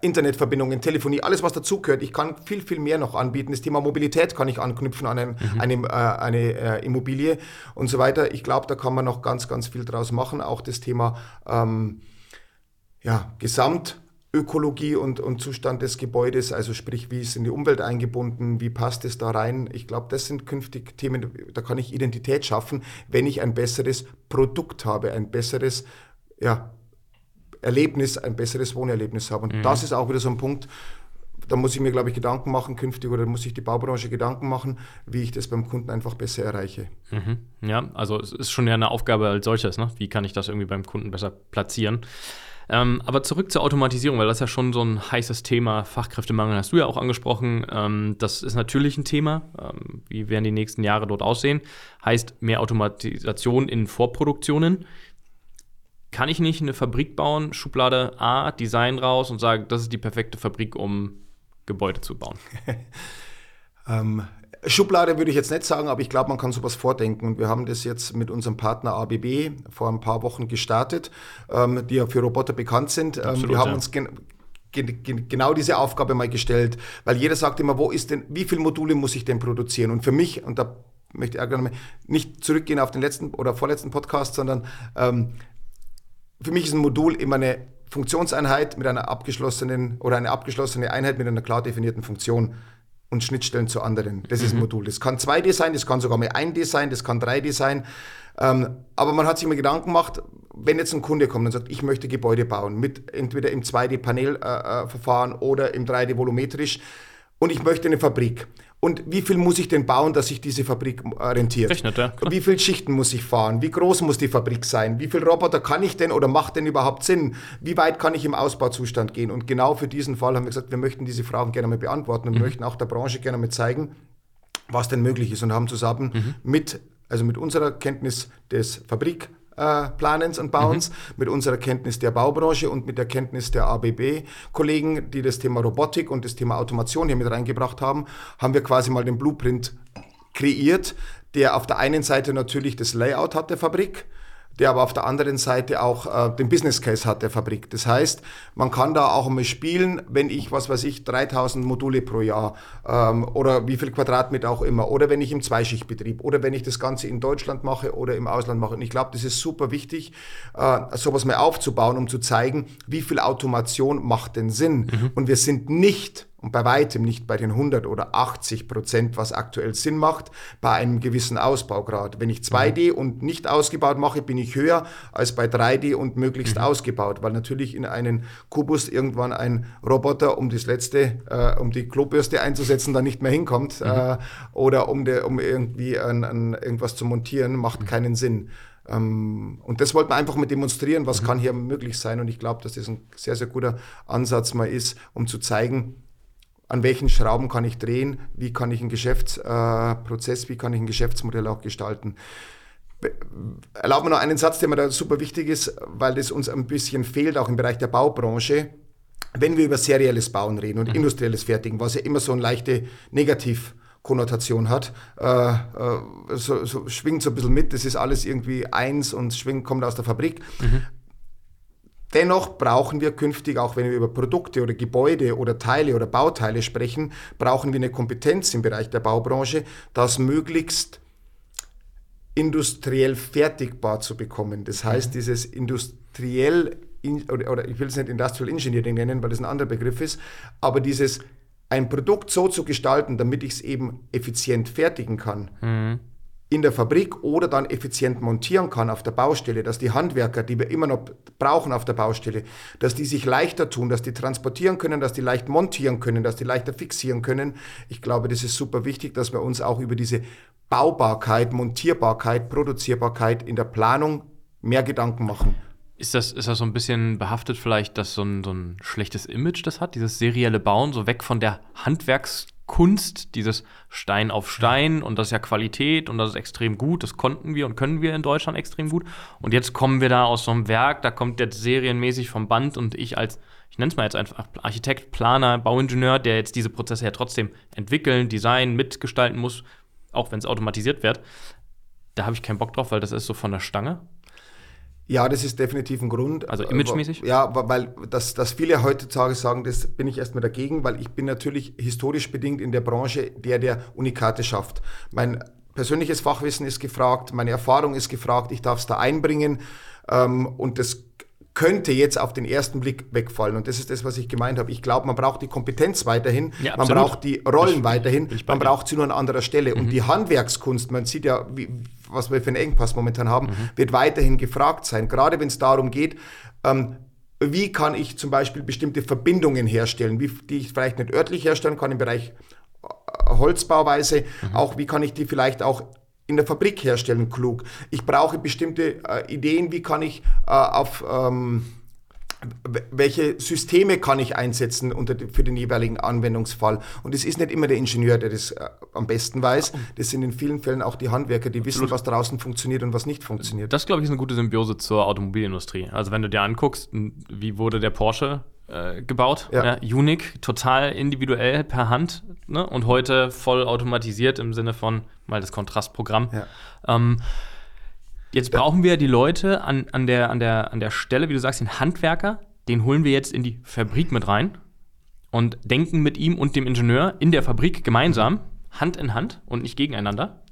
Internetverbindungen, Telefonie, alles was dazugehört. Ich kann viel, viel mehr noch anbieten. Das Thema Mobilität kann ich anknüpfen an ein, mhm. eine, äh, eine äh, Immobilie und so weiter. Ich glaube, da kann man noch ganz, ganz viel draus machen. Auch das Thema ähm, ja, Gesamtökologie und, und Zustand des Gebäudes, also sprich, wie ist in die Umwelt eingebunden, wie passt es da rein. Ich glaube, das sind künftig Themen, da kann ich Identität schaffen, wenn ich ein besseres Produkt habe, ein besseres ja, Erlebnis, ein besseres Wohnerlebnis haben. Und mhm. das ist auch wieder so ein Punkt, da muss ich mir, glaube ich, Gedanken machen künftig oder muss sich die Baubranche Gedanken machen, wie ich das beim Kunden einfach besser erreiche. Mhm. Ja, also es ist schon ja eine Aufgabe als solches, ne? Wie kann ich das irgendwie beim Kunden besser platzieren? Ähm, aber zurück zur Automatisierung, weil das ist ja schon so ein heißes Thema. Fachkräftemangel hast du ja auch angesprochen. Ähm, das ist natürlich ein Thema. Ähm, wie werden die nächsten Jahre dort aussehen? Heißt mehr Automatisation in Vorproduktionen kann ich nicht eine Fabrik bauen, Schublade A, Design raus und sagen, das ist die perfekte Fabrik, um Gebäude zu bauen? ähm, Schublade würde ich jetzt nicht sagen, aber ich glaube, man kann sowas vordenken. Und wir haben das jetzt mit unserem Partner ABB vor ein paar Wochen gestartet, ähm, die ja für Roboter bekannt sind. Ähm, Absolut, wir haben ja. uns gen genau diese Aufgabe mal gestellt, weil jeder sagt immer, wo ist denn, wie viele Module muss ich denn produzieren? Und für mich, und da möchte ich nicht zurückgehen auf den letzten oder vorletzten Podcast, sondern ähm, für mich ist ein Modul immer eine Funktionseinheit mit einer abgeschlossenen oder eine abgeschlossene Einheit mit einer klar definierten Funktion und Schnittstellen zu anderen. Das mhm. ist ein mhm. Modul. Das kann 2D sein, das kann sogar mal 1D sein, das kann 3D sein. Ähm, aber man hat sich immer Gedanken gemacht, wenn jetzt ein Kunde kommt und sagt, ich möchte Gebäude bauen, mit entweder im 2D-Panelverfahren äh, äh oder im 3D-volumetrisch und ich möchte eine Fabrik. Und wie viel muss ich denn bauen, dass sich diese Fabrik rentiert? Rechnet, ja, wie viele Schichten muss ich fahren? Wie groß muss die Fabrik sein? Wie viele Roboter kann ich denn oder macht denn überhaupt Sinn? Wie weit kann ich im Ausbauzustand gehen? Und genau für diesen Fall haben wir gesagt, wir möchten diese Fragen gerne mal beantworten und mhm. möchten auch der Branche gerne mal zeigen, was denn möglich ist und haben zusammen mhm. mit, also mit unserer Kenntnis des Fabrik äh, Planens und Bauens, mhm. mit unserer Kenntnis der Baubranche und mit der Kenntnis der ABB-Kollegen, die das Thema Robotik und das Thema Automation hier mit reingebracht haben, haben wir quasi mal den Blueprint kreiert, der auf der einen Seite natürlich das Layout hat der Fabrik, der aber auf der anderen Seite auch äh, den Business Case hat der Fabrik. Das heißt, man kann da auch einmal spielen, wenn ich, was weiß ich, 3000 Module pro Jahr ähm, oder wie viel Quadratmeter auch immer oder wenn ich im Zweischichtbetrieb oder wenn ich das Ganze in Deutschland mache oder im Ausland mache. Und ich glaube, das ist super wichtig, äh, sowas mal aufzubauen, um zu zeigen, wie viel Automation macht denn Sinn. Mhm. Und wir sind nicht und bei weitem nicht bei den 100 oder 80 Prozent, was aktuell Sinn macht, bei einem gewissen Ausbaugrad. Wenn ich 2D mhm. und nicht ausgebaut mache, bin ich höher als bei 3D und möglichst mhm. ausgebaut, weil natürlich in einen Kubus irgendwann ein Roboter, um das letzte, äh, um die Klobürste einzusetzen, dann nicht mehr hinkommt mhm. äh, oder um, de, um irgendwie an, an irgendwas zu montieren, macht mhm. keinen Sinn. Ähm, und das wollten wir einfach mal demonstrieren, was mhm. kann hier möglich sein. Und ich glaube, dass das ein sehr, sehr guter Ansatz mal ist, um zu zeigen, an welchen Schrauben kann ich drehen, wie kann ich einen Geschäftsprozess, äh, wie kann ich ein Geschäftsmodell auch gestalten. Erlauben wir noch einen Satz, der mir da super wichtig ist, weil das uns ein bisschen fehlt, auch im Bereich der Baubranche. Wenn wir über serielles Bauen reden und mhm. industrielles Fertigen, was ja immer so eine leichte Negativkonnotation hat, äh, äh, so, so, schwingt so ein bisschen mit, das ist alles irgendwie eins und schwingt, kommt aus der Fabrik. Mhm. Dennoch brauchen wir künftig, auch wenn wir über Produkte oder Gebäude oder Teile oder Bauteile sprechen, brauchen wir eine Kompetenz im Bereich der Baubranche, das möglichst industriell fertigbar zu bekommen. Das heißt, mhm. dieses industriell, oder, oder ich will es nicht Industrial Engineering nennen, weil das ein anderer Begriff ist, aber dieses ein Produkt so zu gestalten, damit ich es eben effizient fertigen kann. Mhm in der Fabrik oder dann effizient montieren kann auf der Baustelle, dass die Handwerker, die wir immer noch brauchen auf der Baustelle, dass die sich leichter tun, dass die transportieren können, dass die leicht montieren können, dass die leichter fixieren können. Ich glaube, das ist super wichtig, dass wir uns auch über diese Baubarkeit, Montierbarkeit, Produzierbarkeit in der Planung mehr Gedanken machen. Ist das, ist das so ein bisschen behaftet vielleicht, dass so ein, so ein schlechtes Image das hat, dieses serielle Bauen, so weg von der Handwerkskunst, dieses Stein auf Stein und das ist ja Qualität und das ist extrem gut, das konnten wir und können wir in Deutschland extrem gut. Und jetzt kommen wir da aus so einem Werk, da kommt jetzt serienmäßig vom Band und ich als, ich nenne es mal jetzt einfach Architekt, Planer, Bauingenieur, der jetzt diese Prozesse ja trotzdem entwickeln, designen, mitgestalten muss, auch wenn es automatisiert wird, da habe ich keinen Bock drauf, weil das ist so von der Stange. Ja, das ist definitiv ein Grund. Also imagemäßig? Ja, weil das, das viele heutzutage sagen, das bin ich erstmal dagegen, weil ich bin natürlich historisch bedingt in der Branche der, der Unikate schafft. Mein persönliches Fachwissen ist gefragt, meine Erfahrung ist gefragt, ich darf es da einbringen ähm, und das könnte jetzt auf den ersten Blick wegfallen. Und das ist das, was ich gemeint habe. Ich glaube, man braucht die Kompetenz weiterhin, ja, man braucht die Rollen ich, weiterhin, ich man braucht sie nur an anderer Stelle. Mhm. Und die Handwerkskunst, man sieht ja, wie, was wir für einen Engpass momentan haben, mhm. wird weiterhin gefragt sein. Gerade wenn es darum geht, ähm, wie kann ich zum Beispiel bestimmte Verbindungen herstellen, wie, die ich vielleicht nicht örtlich herstellen kann im Bereich äh, Holzbauweise, mhm. auch wie kann ich die vielleicht auch in der Fabrik herstellen, klug. Ich brauche bestimmte äh, Ideen, wie kann ich äh, auf ähm, welche Systeme kann ich einsetzen unter, für den jeweiligen Anwendungsfall. Und es ist nicht immer der Ingenieur, der das äh, am besten weiß. Das sind in vielen Fällen auch die Handwerker, die wissen, was draußen funktioniert und was nicht funktioniert. Das, glaube ich, ist eine gute Symbiose zur Automobilindustrie. Also wenn du dir anguckst, wie wurde der Porsche äh, gebaut. Ja. Ja, unique, total individuell per Hand ne? und heute voll automatisiert im Sinne von mal das Kontrastprogramm. Ja. Ähm, jetzt brauchen wir die Leute an, an, der, an, der, an der Stelle, wie du sagst, den Handwerker, den holen wir jetzt in die Fabrik mit rein und denken mit ihm und dem Ingenieur in der Fabrik gemeinsam, Hand in Hand und nicht gegeneinander.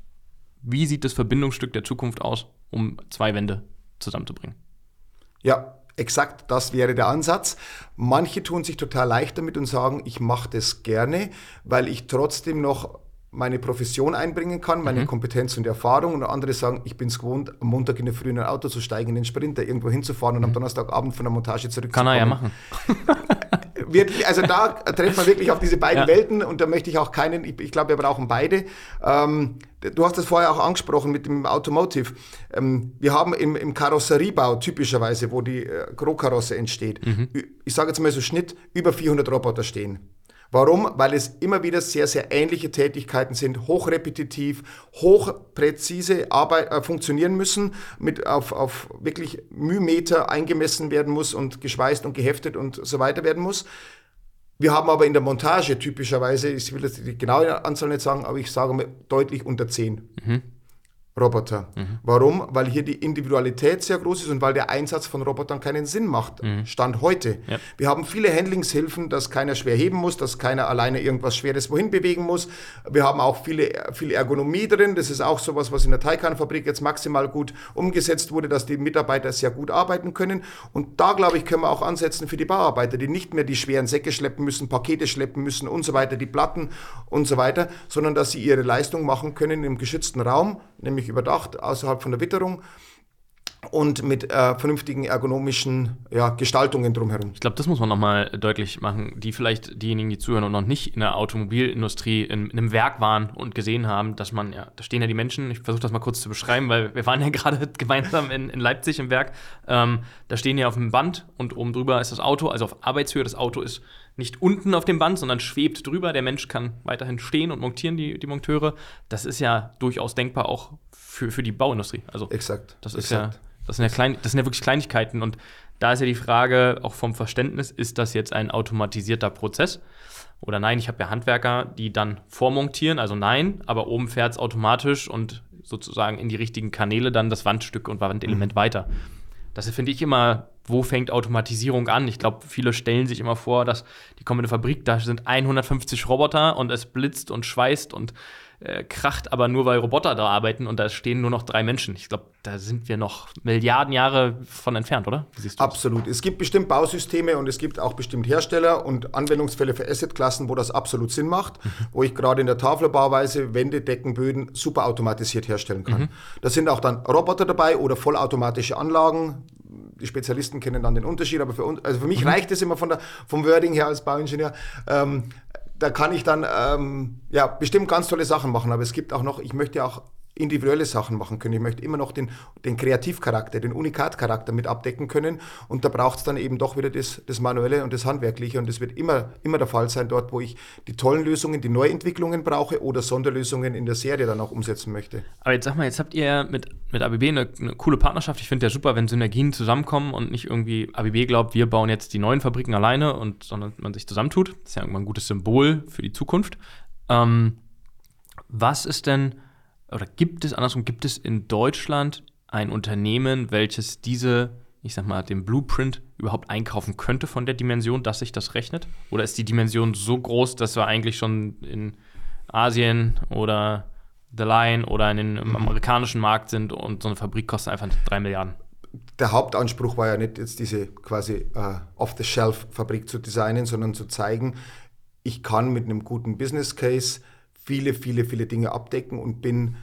Wie sieht das Verbindungsstück der Zukunft aus, um zwei Wände zusammenzubringen? Ja, exakt das wäre der Ansatz. Manche tun sich total leicht damit und sagen, ich mache das gerne, weil ich trotzdem noch meine Profession einbringen kann, meine mhm. Kompetenz und Erfahrung. Und andere sagen, ich bin es gewohnt, am Montag in der Früh in ein Auto zu steigen, in den Sprinter irgendwo hinzufahren und mhm. am Donnerstagabend von der Montage zurückzukommen. Kann er ja machen. also da trifft man wirklich auf diese beiden ja. Welten und da möchte ich auch keinen, ich, ich glaube, wir brauchen beide. Ähm, du hast das vorher auch angesprochen mit dem Automotive. Ähm, wir haben im, im Karosseriebau typischerweise, wo die äh, Grobkarosse entsteht, mhm. ich sage jetzt mal so Schnitt, über 400 Roboter stehen. Warum? Weil es immer wieder sehr, sehr ähnliche Tätigkeiten sind, hochrepetitiv, hochpräzise Arbeit, äh, funktionieren müssen, mit auf, auf wirklich Mühmeter eingemessen werden muss und geschweißt und geheftet und so weiter werden muss. Wir haben aber in der Montage typischerweise, ich will jetzt die genaue Anzahl nicht sagen, aber ich sage mal deutlich unter 10. Mhm. Roboter. Mhm. Warum? Weil hier die Individualität sehr groß ist und weil der Einsatz von Robotern keinen Sinn macht. Mhm. Stand heute. Ja. Wir haben viele Handlingshilfen, dass keiner schwer heben muss, dass keiner alleine irgendwas Schweres wohin bewegen muss. Wir haben auch viele, viel Ergonomie drin. Das ist auch sowas, was in der Taycan-Fabrik jetzt maximal gut umgesetzt wurde, dass die Mitarbeiter sehr gut arbeiten können. Und da, glaube ich, können wir auch ansetzen für die Bauarbeiter, die nicht mehr die schweren Säcke schleppen müssen, Pakete schleppen müssen und so weiter, die Platten und so weiter, sondern dass sie ihre Leistung machen können im geschützten Raum, nämlich nämlich überdacht, außerhalb von der Witterung und mit äh, vernünftigen ergonomischen ja, Gestaltungen drumherum. Ich glaube, das muss man nochmal deutlich machen, die vielleicht diejenigen, die zuhören und noch nicht in der Automobilindustrie in, in, einem Werk waren und gesehen haben, dass man, ja, da stehen ja die Menschen, ich versuche das mal kurz zu beschreiben, weil wir waren ja gerade gemeinsam in, in, Leipzig im Werk, ähm, da stehen ja auf dem Band und oben drüber ist das Auto, also auf Arbeitshöhe, das Auto ist nicht unten auf dem Band, sondern schwebt drüber. Der Mensch kann weiterhin stehen und montieren, die, die Monteure. Das ist ja durchaus denkbar auch für, für die Bauindustrie. Also, Exakt. Das ist exakt. ja, das sind ja klein, das sind ja wirklich Kleinigkeiten. Und da ist ja die Frage, auch vom Verständnis, ist das jetzt ein automatisierter Prozess? Oder nein, ich habe ja Handwerker, die dann vormontieren, also nein, aber oben fährt es automatisch und sozusagen in die richtigen Kanäle dann das Wandstück und Wandelement mhm. weiter. Das finde ich immer, wo fängt Automatisierung an? Ich glaube, viele stellen sich immer vor, dass die kommen in eine Fabrik, da sind 150 Roboter und es blitzt und schweißt und äh, kracht, aber nur weil Roboter da arbeiten und da stehen nur noch drei Menschen. Ich glaube, da sind wir noch Milliarden Jahre von entfernt, oder? absolut. Es gibt bestimmt Bausysteme und es gibt auch bestimmt Hersteller und Anwendungsfälle für Assetklassen, wo das absolut Sinn macht, mhm. wo ich gerade in der Tafelbauweise Wände, Decken, Böden super automatisiert herstellen kann. Mhm. Da sind auch dann Roboter dabei oder vollautomatische Anlagen. Die Spezialisten kennen dann den Unterschied, aber für uns, also für mich mhm. reicht es immer von der, vom Wording her als Bauingenieur. Ähm, da kann ich dann ähm, ja bestimmt ganz tolle Sachen machen, aber es gibt auch noch, ich möchte auch individuelle Sachen machen können. Ich möchte immer noch den, den Kreativcharakter, den Unikatcharakter mit abdecken können. Und da braucht es dann eben doch wieder das, das Manuelle und das Handwerkliche. Und das wird immer, immer der Fall sein, dort, wo ich die tollen Lösungen, die Neuentwicklungen brauche oder Sonderlösungen in der Serie dann auch umsetzen möchte. Aber jetzt sag mal, jetzt habt ihr mit, mit ABB eine, eine coole Partnerschaft. Ich finde ja super, wenn Synergien zusammenkommen und nicht irgendwie ABB glaubt, wir bauen jetzt die neuen Fabriken alleine, und, sondern man sich zusammentut. Das ist ja irgendwann ein gutes Symbol für die Zukunft. Ähm, was ist denn oder gibt es, andersrum, gibt es in Deutschland ein Unternehmen, welches diese, ich sag mal, den Blueprint überhaupt einkaufen könnte von der Dimension, dass sich das rechnet? Oder ist die Dimension so groß, dass wir eigentlich schon in Asien oder The Line oder in den, mhm. amerikanischen Markt sind und so eine Fabrik kostet einfach drei Milliarden? Der Hauptanspruch war ja nicht jetzt diese quasi uh, Off-the-Shelf-Fabrik zu designen, sondern zu zeigen, ich kann mit einem guten Business Case viele, viele, viele Dinge abdecken und bin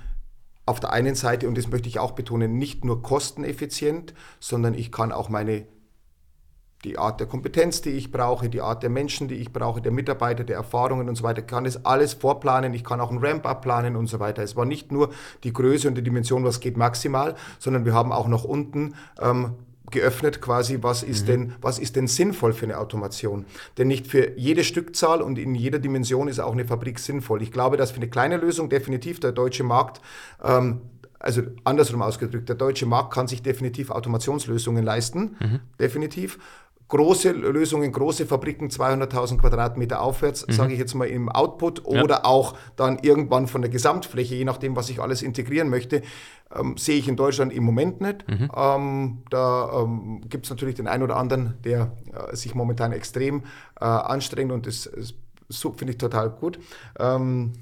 auf der einen Seite, und das möchte ich auch betonen, nicht nur kosteneffizient, sondern ich kann auch meine die Art der Kompetenz, die ich brauche, die Art der Menschen, die ich brauche, der Mitarbeiter, der Erfahrungen und so weiter, kann das alles vorplanen. Ich kann auch ein Ramp-up planen und so weiter. Es war nicht nur die Größe und die Dimension, was geht maximal, sondern wir haben auch noch unten ähm, geöffnet quasi, was ist, mhm. denn, was ist denn sinnvoll für eine Automation. Denn nicht für jede Stückzahl und in jeder Dimension ist auch eine Fabrik sinnvoll. Ich glaube, dass für eine kleine Lösung definitiv der deutsche Markt ähm, also andersrum ausgedrückt, der deutsche Markt kann sich definitiv Automationslösungen leisten, mhm. definitiv große Lösungen, große Fabriken, 200.000 Quadratmeter aufwärts, mhm. sage ich jetzt mal im Output ja. oder auch dann irgendwann von der Gesamtfläche, je nachdem, was ich alles integrieren möchte, ähm, sehe ich in Deutschland im Moment nicht. Mhm. Ähm, da ähm, gibt es natürlich den einen oder anderen, der äh, sich momentan extrem äh, anstrengt und das, das finde ich total gut. Ähm,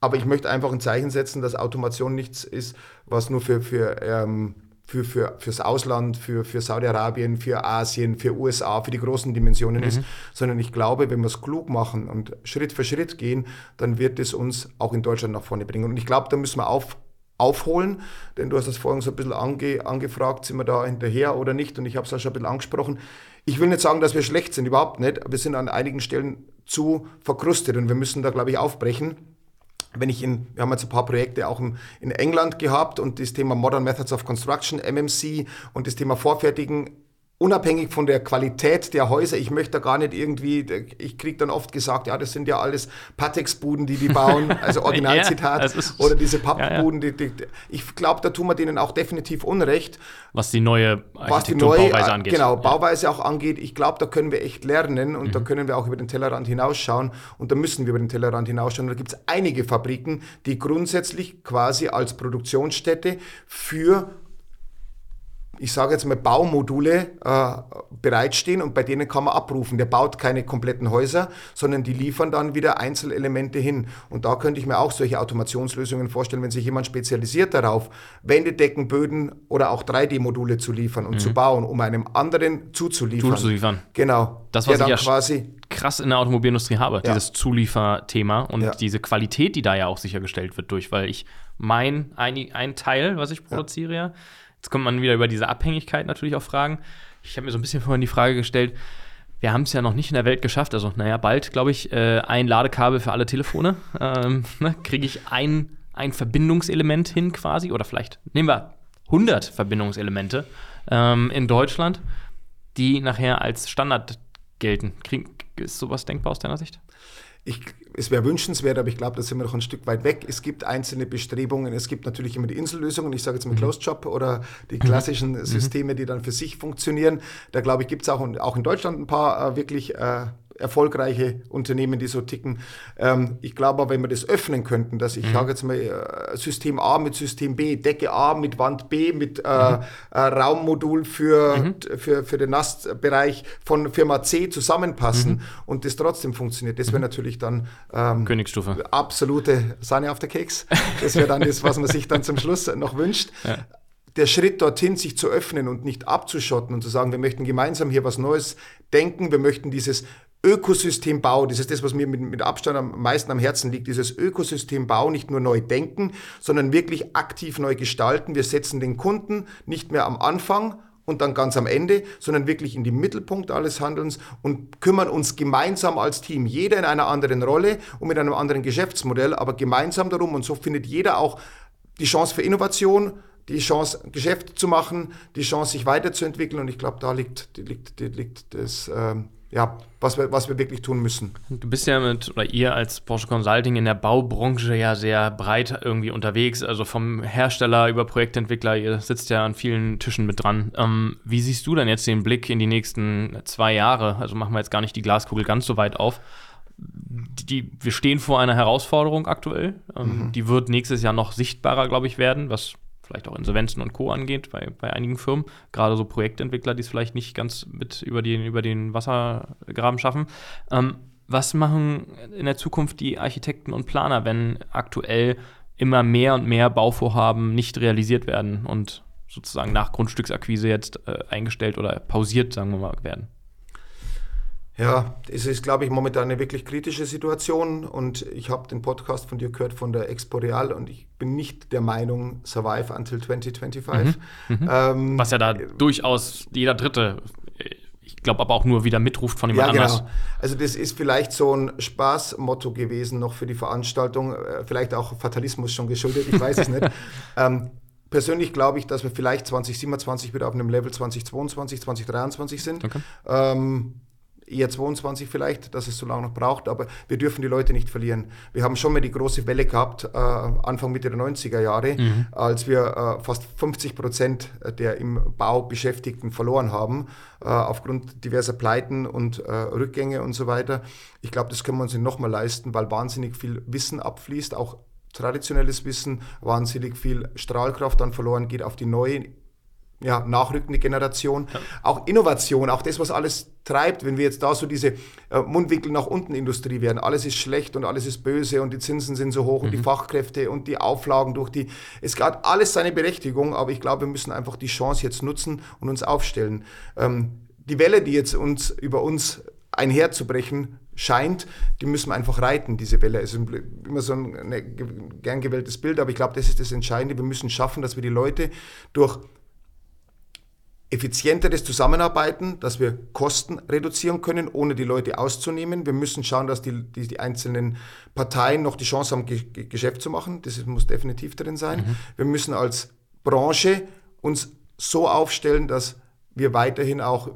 aber ich möchte einfach ein Zeichen setzen, dass Automation nichts ist, was nur für, für ähm, für, für, fürs Ausland, für, für Saudi-Arabien, für Asien, für USA, für die großen Dimensionen mhm. ist, sondern ich glaube, wenn wir es klug machen und Schritt für Schritt gehen, dann wird es uns auch in Deutschland nach vorne bringen. Und ich glaube, da müssen wir auf, aufholen, denn du hast das vorhin so ein bisschen ange, angefragt, sind wir da hinterher oder nicht? Und ich habe es auch schon ein bisschen angesprochen. Ich will nicht sagen, dass wir schlecht sind, überhaupt nicht. Wir sind an einigen Stellen zu verkrustet und wir müssen da, glaube ich, aufbrechen wenn ich in, wir haben jetzt ein paar Projekte auch in England gehabt und das Thema Modern Methods of Construction, MMC und das Thema Vorfertigen unabhängig von der Qualität der Häuser, ich möchte da gar nicht irgendwie, ich kriege dann oft gesagt, ja, das sind ja alles Patex-Buden, die die bauen, also Originalzitat, ja, oder diese Pappbuden, ja, ja. Die, die, ich glaube, da tun wir denen auch definitiv Unrecht. Was die neue was die neue, Bauweise angeht. Genau, Bauweise auch angeht. Ich glaube, da können wir echt lernen und mhm. da können wir auch über den Tellerrand hinausschauen und da müssen wir über den Tellerrand hinausschauen. Und da gibt es einige Fabriken, die grundsätzlich quasi als Produktionsstätte für ich sage jetzt mal, Baumodule äh, bereitstehen und bei denen kann man abrufen. Der baut keine kompletten Häuser, sondern die liefern dann wieder Einzelelemente hin. Und da könnte ich mir auch solche Automationslösungen vorstellen, wenn sich jemand spezialisiert darauf, Wände, Decken, Böden oder auch 3D-Module zu liefern und mhm. zu bauen, um einem anderen zuzuliefern. Zuzuliefern. Genau. Das, was ich ja quasi krass in der Automobilindustrie habe, ja. dieses Zulieferthema und ja. diese Qualität, die da ja auch sichergestellt wird durch, weil ich mein, ein, ein Teil, was ich produziere, ja Jetzt kommt man wieder über diese Abhängigkeit natürlich auch fragen. Ich habe mir so ein bisschen vorhin die Frage gestellt, wir haben es ja noch nicht in der Welt geschafft, also naja, bald, glaube ich, äh, ein Ladekabel für alle Telefone. Ähm, ne, Kriege ich ein, ein Verbindungselement hin quasi, oder vielleicht nehmen wir 100 Verbindungselemente ähm, in Deutschland, die nachher als Standard gelten. Krieg, Ist sowas denkbar aus deiner Sicht? Ich, es wäre wünschenswert, aber ich glaube, da sind wir noch ein Stück weit weg. Es gibt einzelne Bestrebungen. Es gibt natürlich immer die Insellösungen, ich sage jetzt mit mhm. Closed Job oder die klassischen mhm. Systeme, die dann für sich funktionieren. Da glaube ich, gibt es auch, auch in Deutschland ein paar äh, wirklich äh, erfolgreiche Unternehmen, die so ticken. Ähm, ich glaube aber, wenn wir das öffnen könnten, dass ich mhm. sage jetzt mal äh, System A mit System B, Decke A mit Wand B, mit äh, mhm. äh, Raummodul für, mhm. für, für den NAST-Bereich von Firma C zusammenpassen mhm. und das trotzdem funktioniert. Das wäre mhm. natürlich dann ähm, Königsstufe. Absolute Sahne auf der Keks. Das wäre dann das, was man sich dann zum Schluss noch wünscht. Ja der Schritt dorthin, sich zu öffnen und nicht abzuschotten und zu sagen, wir möchten gemeinsam hier was Neues denken, wir möchten dieses Ökosystembau, das ist das, was mir mit, mit Abstand am meisten am Herzen liegt, dieses Ökosystembau nicht nur neu denken, sondern wirklich aktiv neu gestalten. Wir setzen den Kunden nicht mehr am Anfang und dann ganz am Ende, sondern wirklich in die Mittelpunkt alles Handelns und kümmern uns gemeinsam als Team, jeder in einer anderen Rolle und mit einem anderen Geschäftsmodell, aber gemeinsam darum. Und so findet jeder auch die Chance für Innovation, die Chance, Geschäft zu machen, die Chance, sich weiterzuentwickeln. Und ich glaube, da liegt, liegt, liegt das... Ähm, ja, was wir, was wir wirklich tun müssen. Du bist ja mit, oder ihr als Porsche Consulting in der Baubranche ja sehr breit irgendwie unterwegs, also vom Hersteller über Projektentwickler, ihr sitzt ja an vielen Tischen mit dran. Ähm, wie siehst du denn jetzt den Blick in die nächsten zwei Jahre? Also machen wir jetzt gar nicht die Glaskugel ganz so weit auf. Die, wir stehen vor einer Herausforderung aktuell. Ähm, mhm. Die wird nächstes Jahr noch sichtbarer, glaube ich, werden, was vielleicht auch Insolvenzen und Co. angeht bei, bei einigen Firmen. Gerade so Projektentwickler, die es vielleicht nicht ganz mit über den, über den Wassergraben schaffen. Ähm, was machen in der Zukunft die Architekten und Planer, wenn aktuell immer mehr und mehr Bauvorhaben nicht realisiert werden und sozusagen nach Grundstücksakquise jetzt äh, eingestellt oder pausiert, sagen wir mal, werden? Ja, es ist, glaube ich, momentan eine wirklich kritische Situation und ich habe den Podcast von dir gehört von der Expo Real und ich bin nicht der Meinung, survive until 2025. Mhm. Mhm. Ähm, Was ja da durchaus jeder Dritte, ich glaube aber auch nur wieder mitruft von jemand ja, anders. Genau. Also das ist vielleicht so ein Spaßmotto gewesen noch für die Veranstaltung, äh, vielleicht auch Fatalismus schon geschuldet, ich weiß es nicht. Ähm, persönlich glaube ich, dass wir vielleicht 2027 wieder auf einem Level 2022, 2023 sind. Okay. Ähm, eher 22 vielleicht, dass es so lange noch braucht, aber wir dürfen die Leute nicht verlieren. Wir haben schon mal die große Welle gehabt, äh, Anfang Mitte der 90er Jahre, mhm. als wir äh, fast 50 Prozent der im Bau Beschäftigten verloren haben, äh, aufgrund diverser Pleiten und äh, Rückgänge und so weiter. Ich glaube, das können wir uns nochmal leisten, weil wahnsinnig viel Wissen abfließt, auch traditionelles Wissen, wahnsinnig viel Strahlkraft dann verloren geht auf die neue ja, nachrückende Generation. Ja. Auch Innovation, auch das, was alles treibt, wenn wir jetzt da so diese äh, Mundwinkel nach unten Industrie werden, alles ist schlecht und alles ist böse und die Zinsen sind so hoch mhm. und die mhm. Fachkräfte und die Auflagen durch die, es hat alles seine Berechtigung, aber ich glaube, wir müssen einfach die Chance jetzt nutzen und uns aufstellen. Ähm, die Welle, die jetzt uns über uns einherzubrechen scheint, die müssen wir einfach reiten, diese Welle. Es ist immer so ein ne, gern gewähltes Bild, aber ich glaube, das ist das Entscheidende. Wir müssen schaffen, dass wir die Leute durch effizienteres Zusammenarbeiten, dass wir Kosten reduzieren können, ohne die Leute auszunehmen. Wir müssen schauen, dass die, die, die einzelnen Parteien noch die Chance haben, Ge Geschäft zu machen. Das muss definitiv drin sein. Mhm. Wir müssen als Branche uns so aufstellen, dass wir weiterhin auch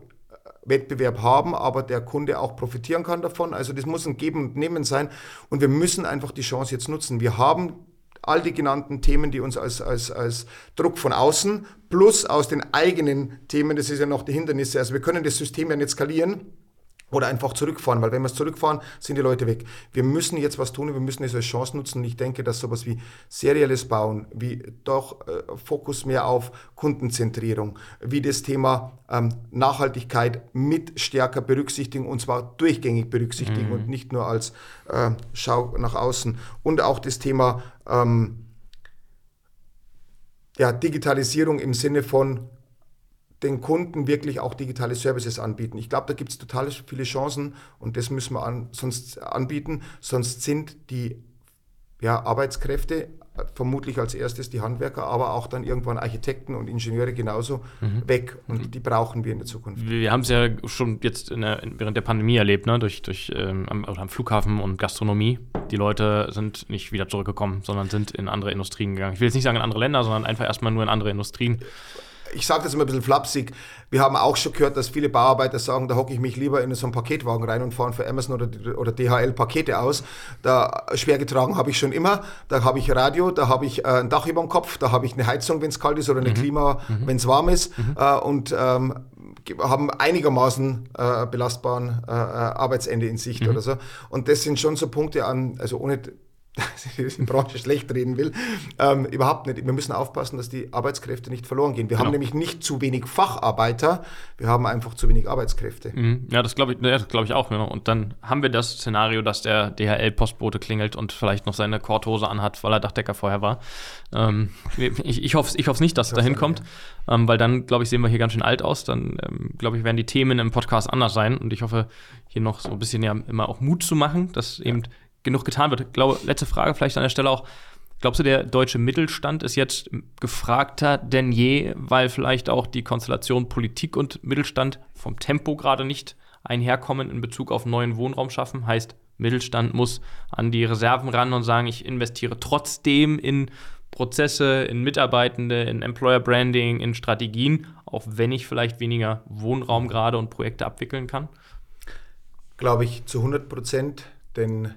Wettbewerb haben, aber der Kunde auch profitieren kann davon. Also das muss ein Geben und Nehmen sein. Und wir müssen einfach die Chance jetzt nutzen. Wir haben all die genannten Themen, die uns als, als, als Druck von außen plus aus den eigenen Themen, das ist ja noch die Hindernisse, also wir können das System ja nicht skalieren oder einfach zurückfahren, weil wenn wir es zurückfahren, sind die Leute weg. Wir müssen jetzt was tun, wir müssen es als Chance nutzen. Ich denke, dass sowas wie serielles Bauen, wie doch äh, Fokus mehr auf Kundenzentrierung, wie das Thema ähm, Nachhaltigkeit mit stärker berücksichtigen und zwar durchgängig berücksichtigen mhm. und nicht nur als äh, Schau nach außen. Und auch das Thema ähm, ja, Digitalisierung im Sinne von den Kunden wirklich auch digitale Services anbieten. Ich glaube, da gibt es total viele Chancen und das müssen wir an, sonst anbieten. Sonst sind die ja, Arbeitskräfte vermutlich als erstes die Handwerker, aber auch dann irgendwann Architekten und Ingenieure genauso mhm. weg. Und mhm. die brauchen wir in der Zukunft. Wir haben es ja schon jetzt der, während der Pandemie erlebt, ne? durch, durch ähm, am, am, Flughafen und Gastronomie. Die Leute sind nicht wieder zurückgekommen, sondern sind in andere Industrien gegangen. Ich will jetzt nicht sagen in andere Länder, sondern einfach erstmal nur in andere Industrien. Ich sage das immer ein bisschen flapsig, wir haben auch schon gehört, dass viele Bauarbeiter sagen, da hocke ich mich lieber in so einen Paketwagen rein und fahre für Amazon oder, oder DHL Pakete aus. Da schwer getragen habe ich schon immer. Da habe ich Radio, da habe ich äh, ein Dach über dem Kopf, da habe ich eine Heizung, wenn es kalt ist oder eine mhm. Klima, mhm. wenn es warm ist. Mhm. Äh, und ähm, haben einigermaßen äh, belastbaren äh, äh, Arbeitsende in Sicht mhm. oder so. Und das sind schon so Punkte an, also ohne die Branche schlecht reden will. Ähm, überhaupt nicht. Wir müssen aufpassen, dass die Arbeitskräfte nicht verloren gehen. Wir genau. haben nämlich nicht zu wenig Facharbeiter, wir haben einfach zu wenig Arbeitskräfte. Mhm. Ja, das glaube ich, ja, glaub ich auch. Genau. Und dann haben wir das Szenario, dass der DHL-Postbote klingelt und vielleicht noch seine Korthose anhat, weil er Dachdecker vorher war. Ähm, ich ich hoffe ich nicht, dass es dahin kommt, ja. ähm, weil dann, glaube ich, sehen wir hier ganz schön alt aus. Dann, ähm, glaube ich, werden die Themen im Podcast anders sein. Und ich hoffe, hier noch so ein bisschen ja immer auch Mut zu machen, dass eben genug getan wird. Glaube, letzte Frage vielleicht an der Stelle auch. Glaubst du, der deutsche Mittelstand ist jetzt gefragter denn je, weil vielleicht auch die Konstellation Politik und Mittelstand vom Tempo gerade nicht einherkommen in Bezug auf neuen Wohnraum schaffen? Heißt, Mittelstand muss an die Reserven ran und sagen, ich investiere trotzdem in Prozesse, in Mitarbeitende, in Employer Branding, in Strategien, auch wenn ich vielleicht weniger Wohnraum gerade und Projekte abwickeln kann? Glaube ich zu 100 Prozent, denn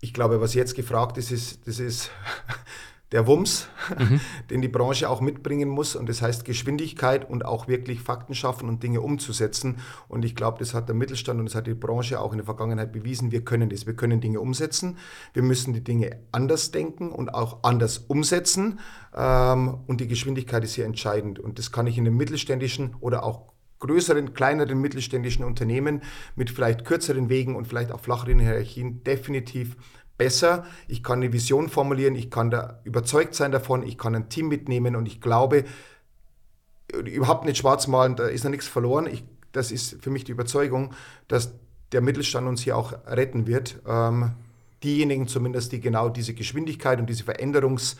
ich glaube, was jetzt gefragt ist, ist das ist der Wumms, mhm. den die Branche auch mitbringen muss. Und das heißt Geschwindigkeit und auch wirklich Fakten schaffen und Dinge umzusetzen. Und ich glaube, das hat der Mittelstand und das hat die Branche auch in der Vergangenheit bewiesen. Wir können das. Wir können Dinge umsetzen. Wir müssen die Dinge anders denken und auch anders umsetzen. Ähm, und die Geschwindigkeit ist hier entscheidend. Und das kann ich in den mittelständischen oder auch größeren, kleineren mittelständischen Unternehmen mit vielleicht kürzeren Wegen und vielleicht auch flacheren Hierarchien definitiv besser. Ich kann eine Vision formulieren, ich kann da überzeugt sein davon, ich kann ein Team mitnehmen und ich glaube, überhaupt nicht schwarz malen, da ist noch nichts verloren. Ich, das ist für mich die Überzeugung, dass der Mittelstand uns hier auch retten wird. Ähm, diejenigen zumindest, die genau diese Geschwindigkeit und diese Veränderungs-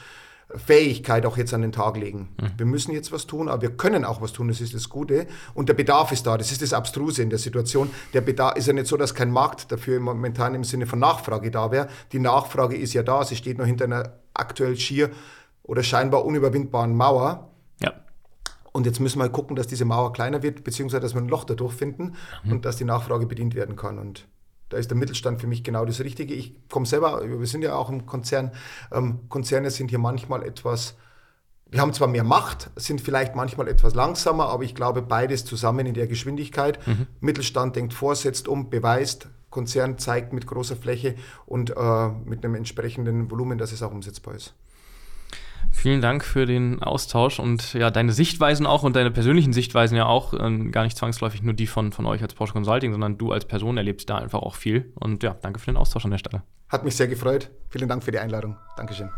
Fähigkeit auch jetzt an den Tag legen. Mhm. Wir müssen jetzt was tun, aber wir können auch was tun, das ist das Gute. Und der Bedarf ist da, das ist das Abstruse in der Situation. Der Bedarf ist ja nicht so, dass kein Markt dafür momentan im Sinne von Nachfrage da wäre. Die Nachfrage ist ja da, sie steht noch hinter einer aktuell schier oder scheinbar unüberwindbaren Mauer. Ja. Und jetzt müssen wir halt gucken, dass diese Mauer kleiner wird, beziehungsweise dass wir ein Loch dadurch finden mhm. und dass die Nachfrage bedient werden kann. Und da ist der Mittelstand für mich genau das Richtige. Ich komme selber, wir sind ja auch im Konzern. Ähm, Konzerne sind hier manchmal etwas, wir haben zwar mehr Macht, sind vielleicht manchmal etwas langsamer, aber ich glaube, beides zusammen in der Geschwindigkeit. Mhm. Mittelstand denkt vor, setzt um, beweist. Konzern zeigt mit großer Fläche und äh, mit einem entsprechenden Volumen, dass es auch umsetzbar ist. Vielen Dank für den Austausch und ja, deine Sichtweisen auch und deine persönlichen Sichtweisen ja auch. Ähm, gar nicht zwangsläufig nur die von, von euch als Porsche Consulting, sondern du als Person erlebst da einfach auch viel. Und ja, danke für den Austausch an der Stelle. Hat mich sehr gefreut. Vielen Dank für die Einladung. Dankeschön.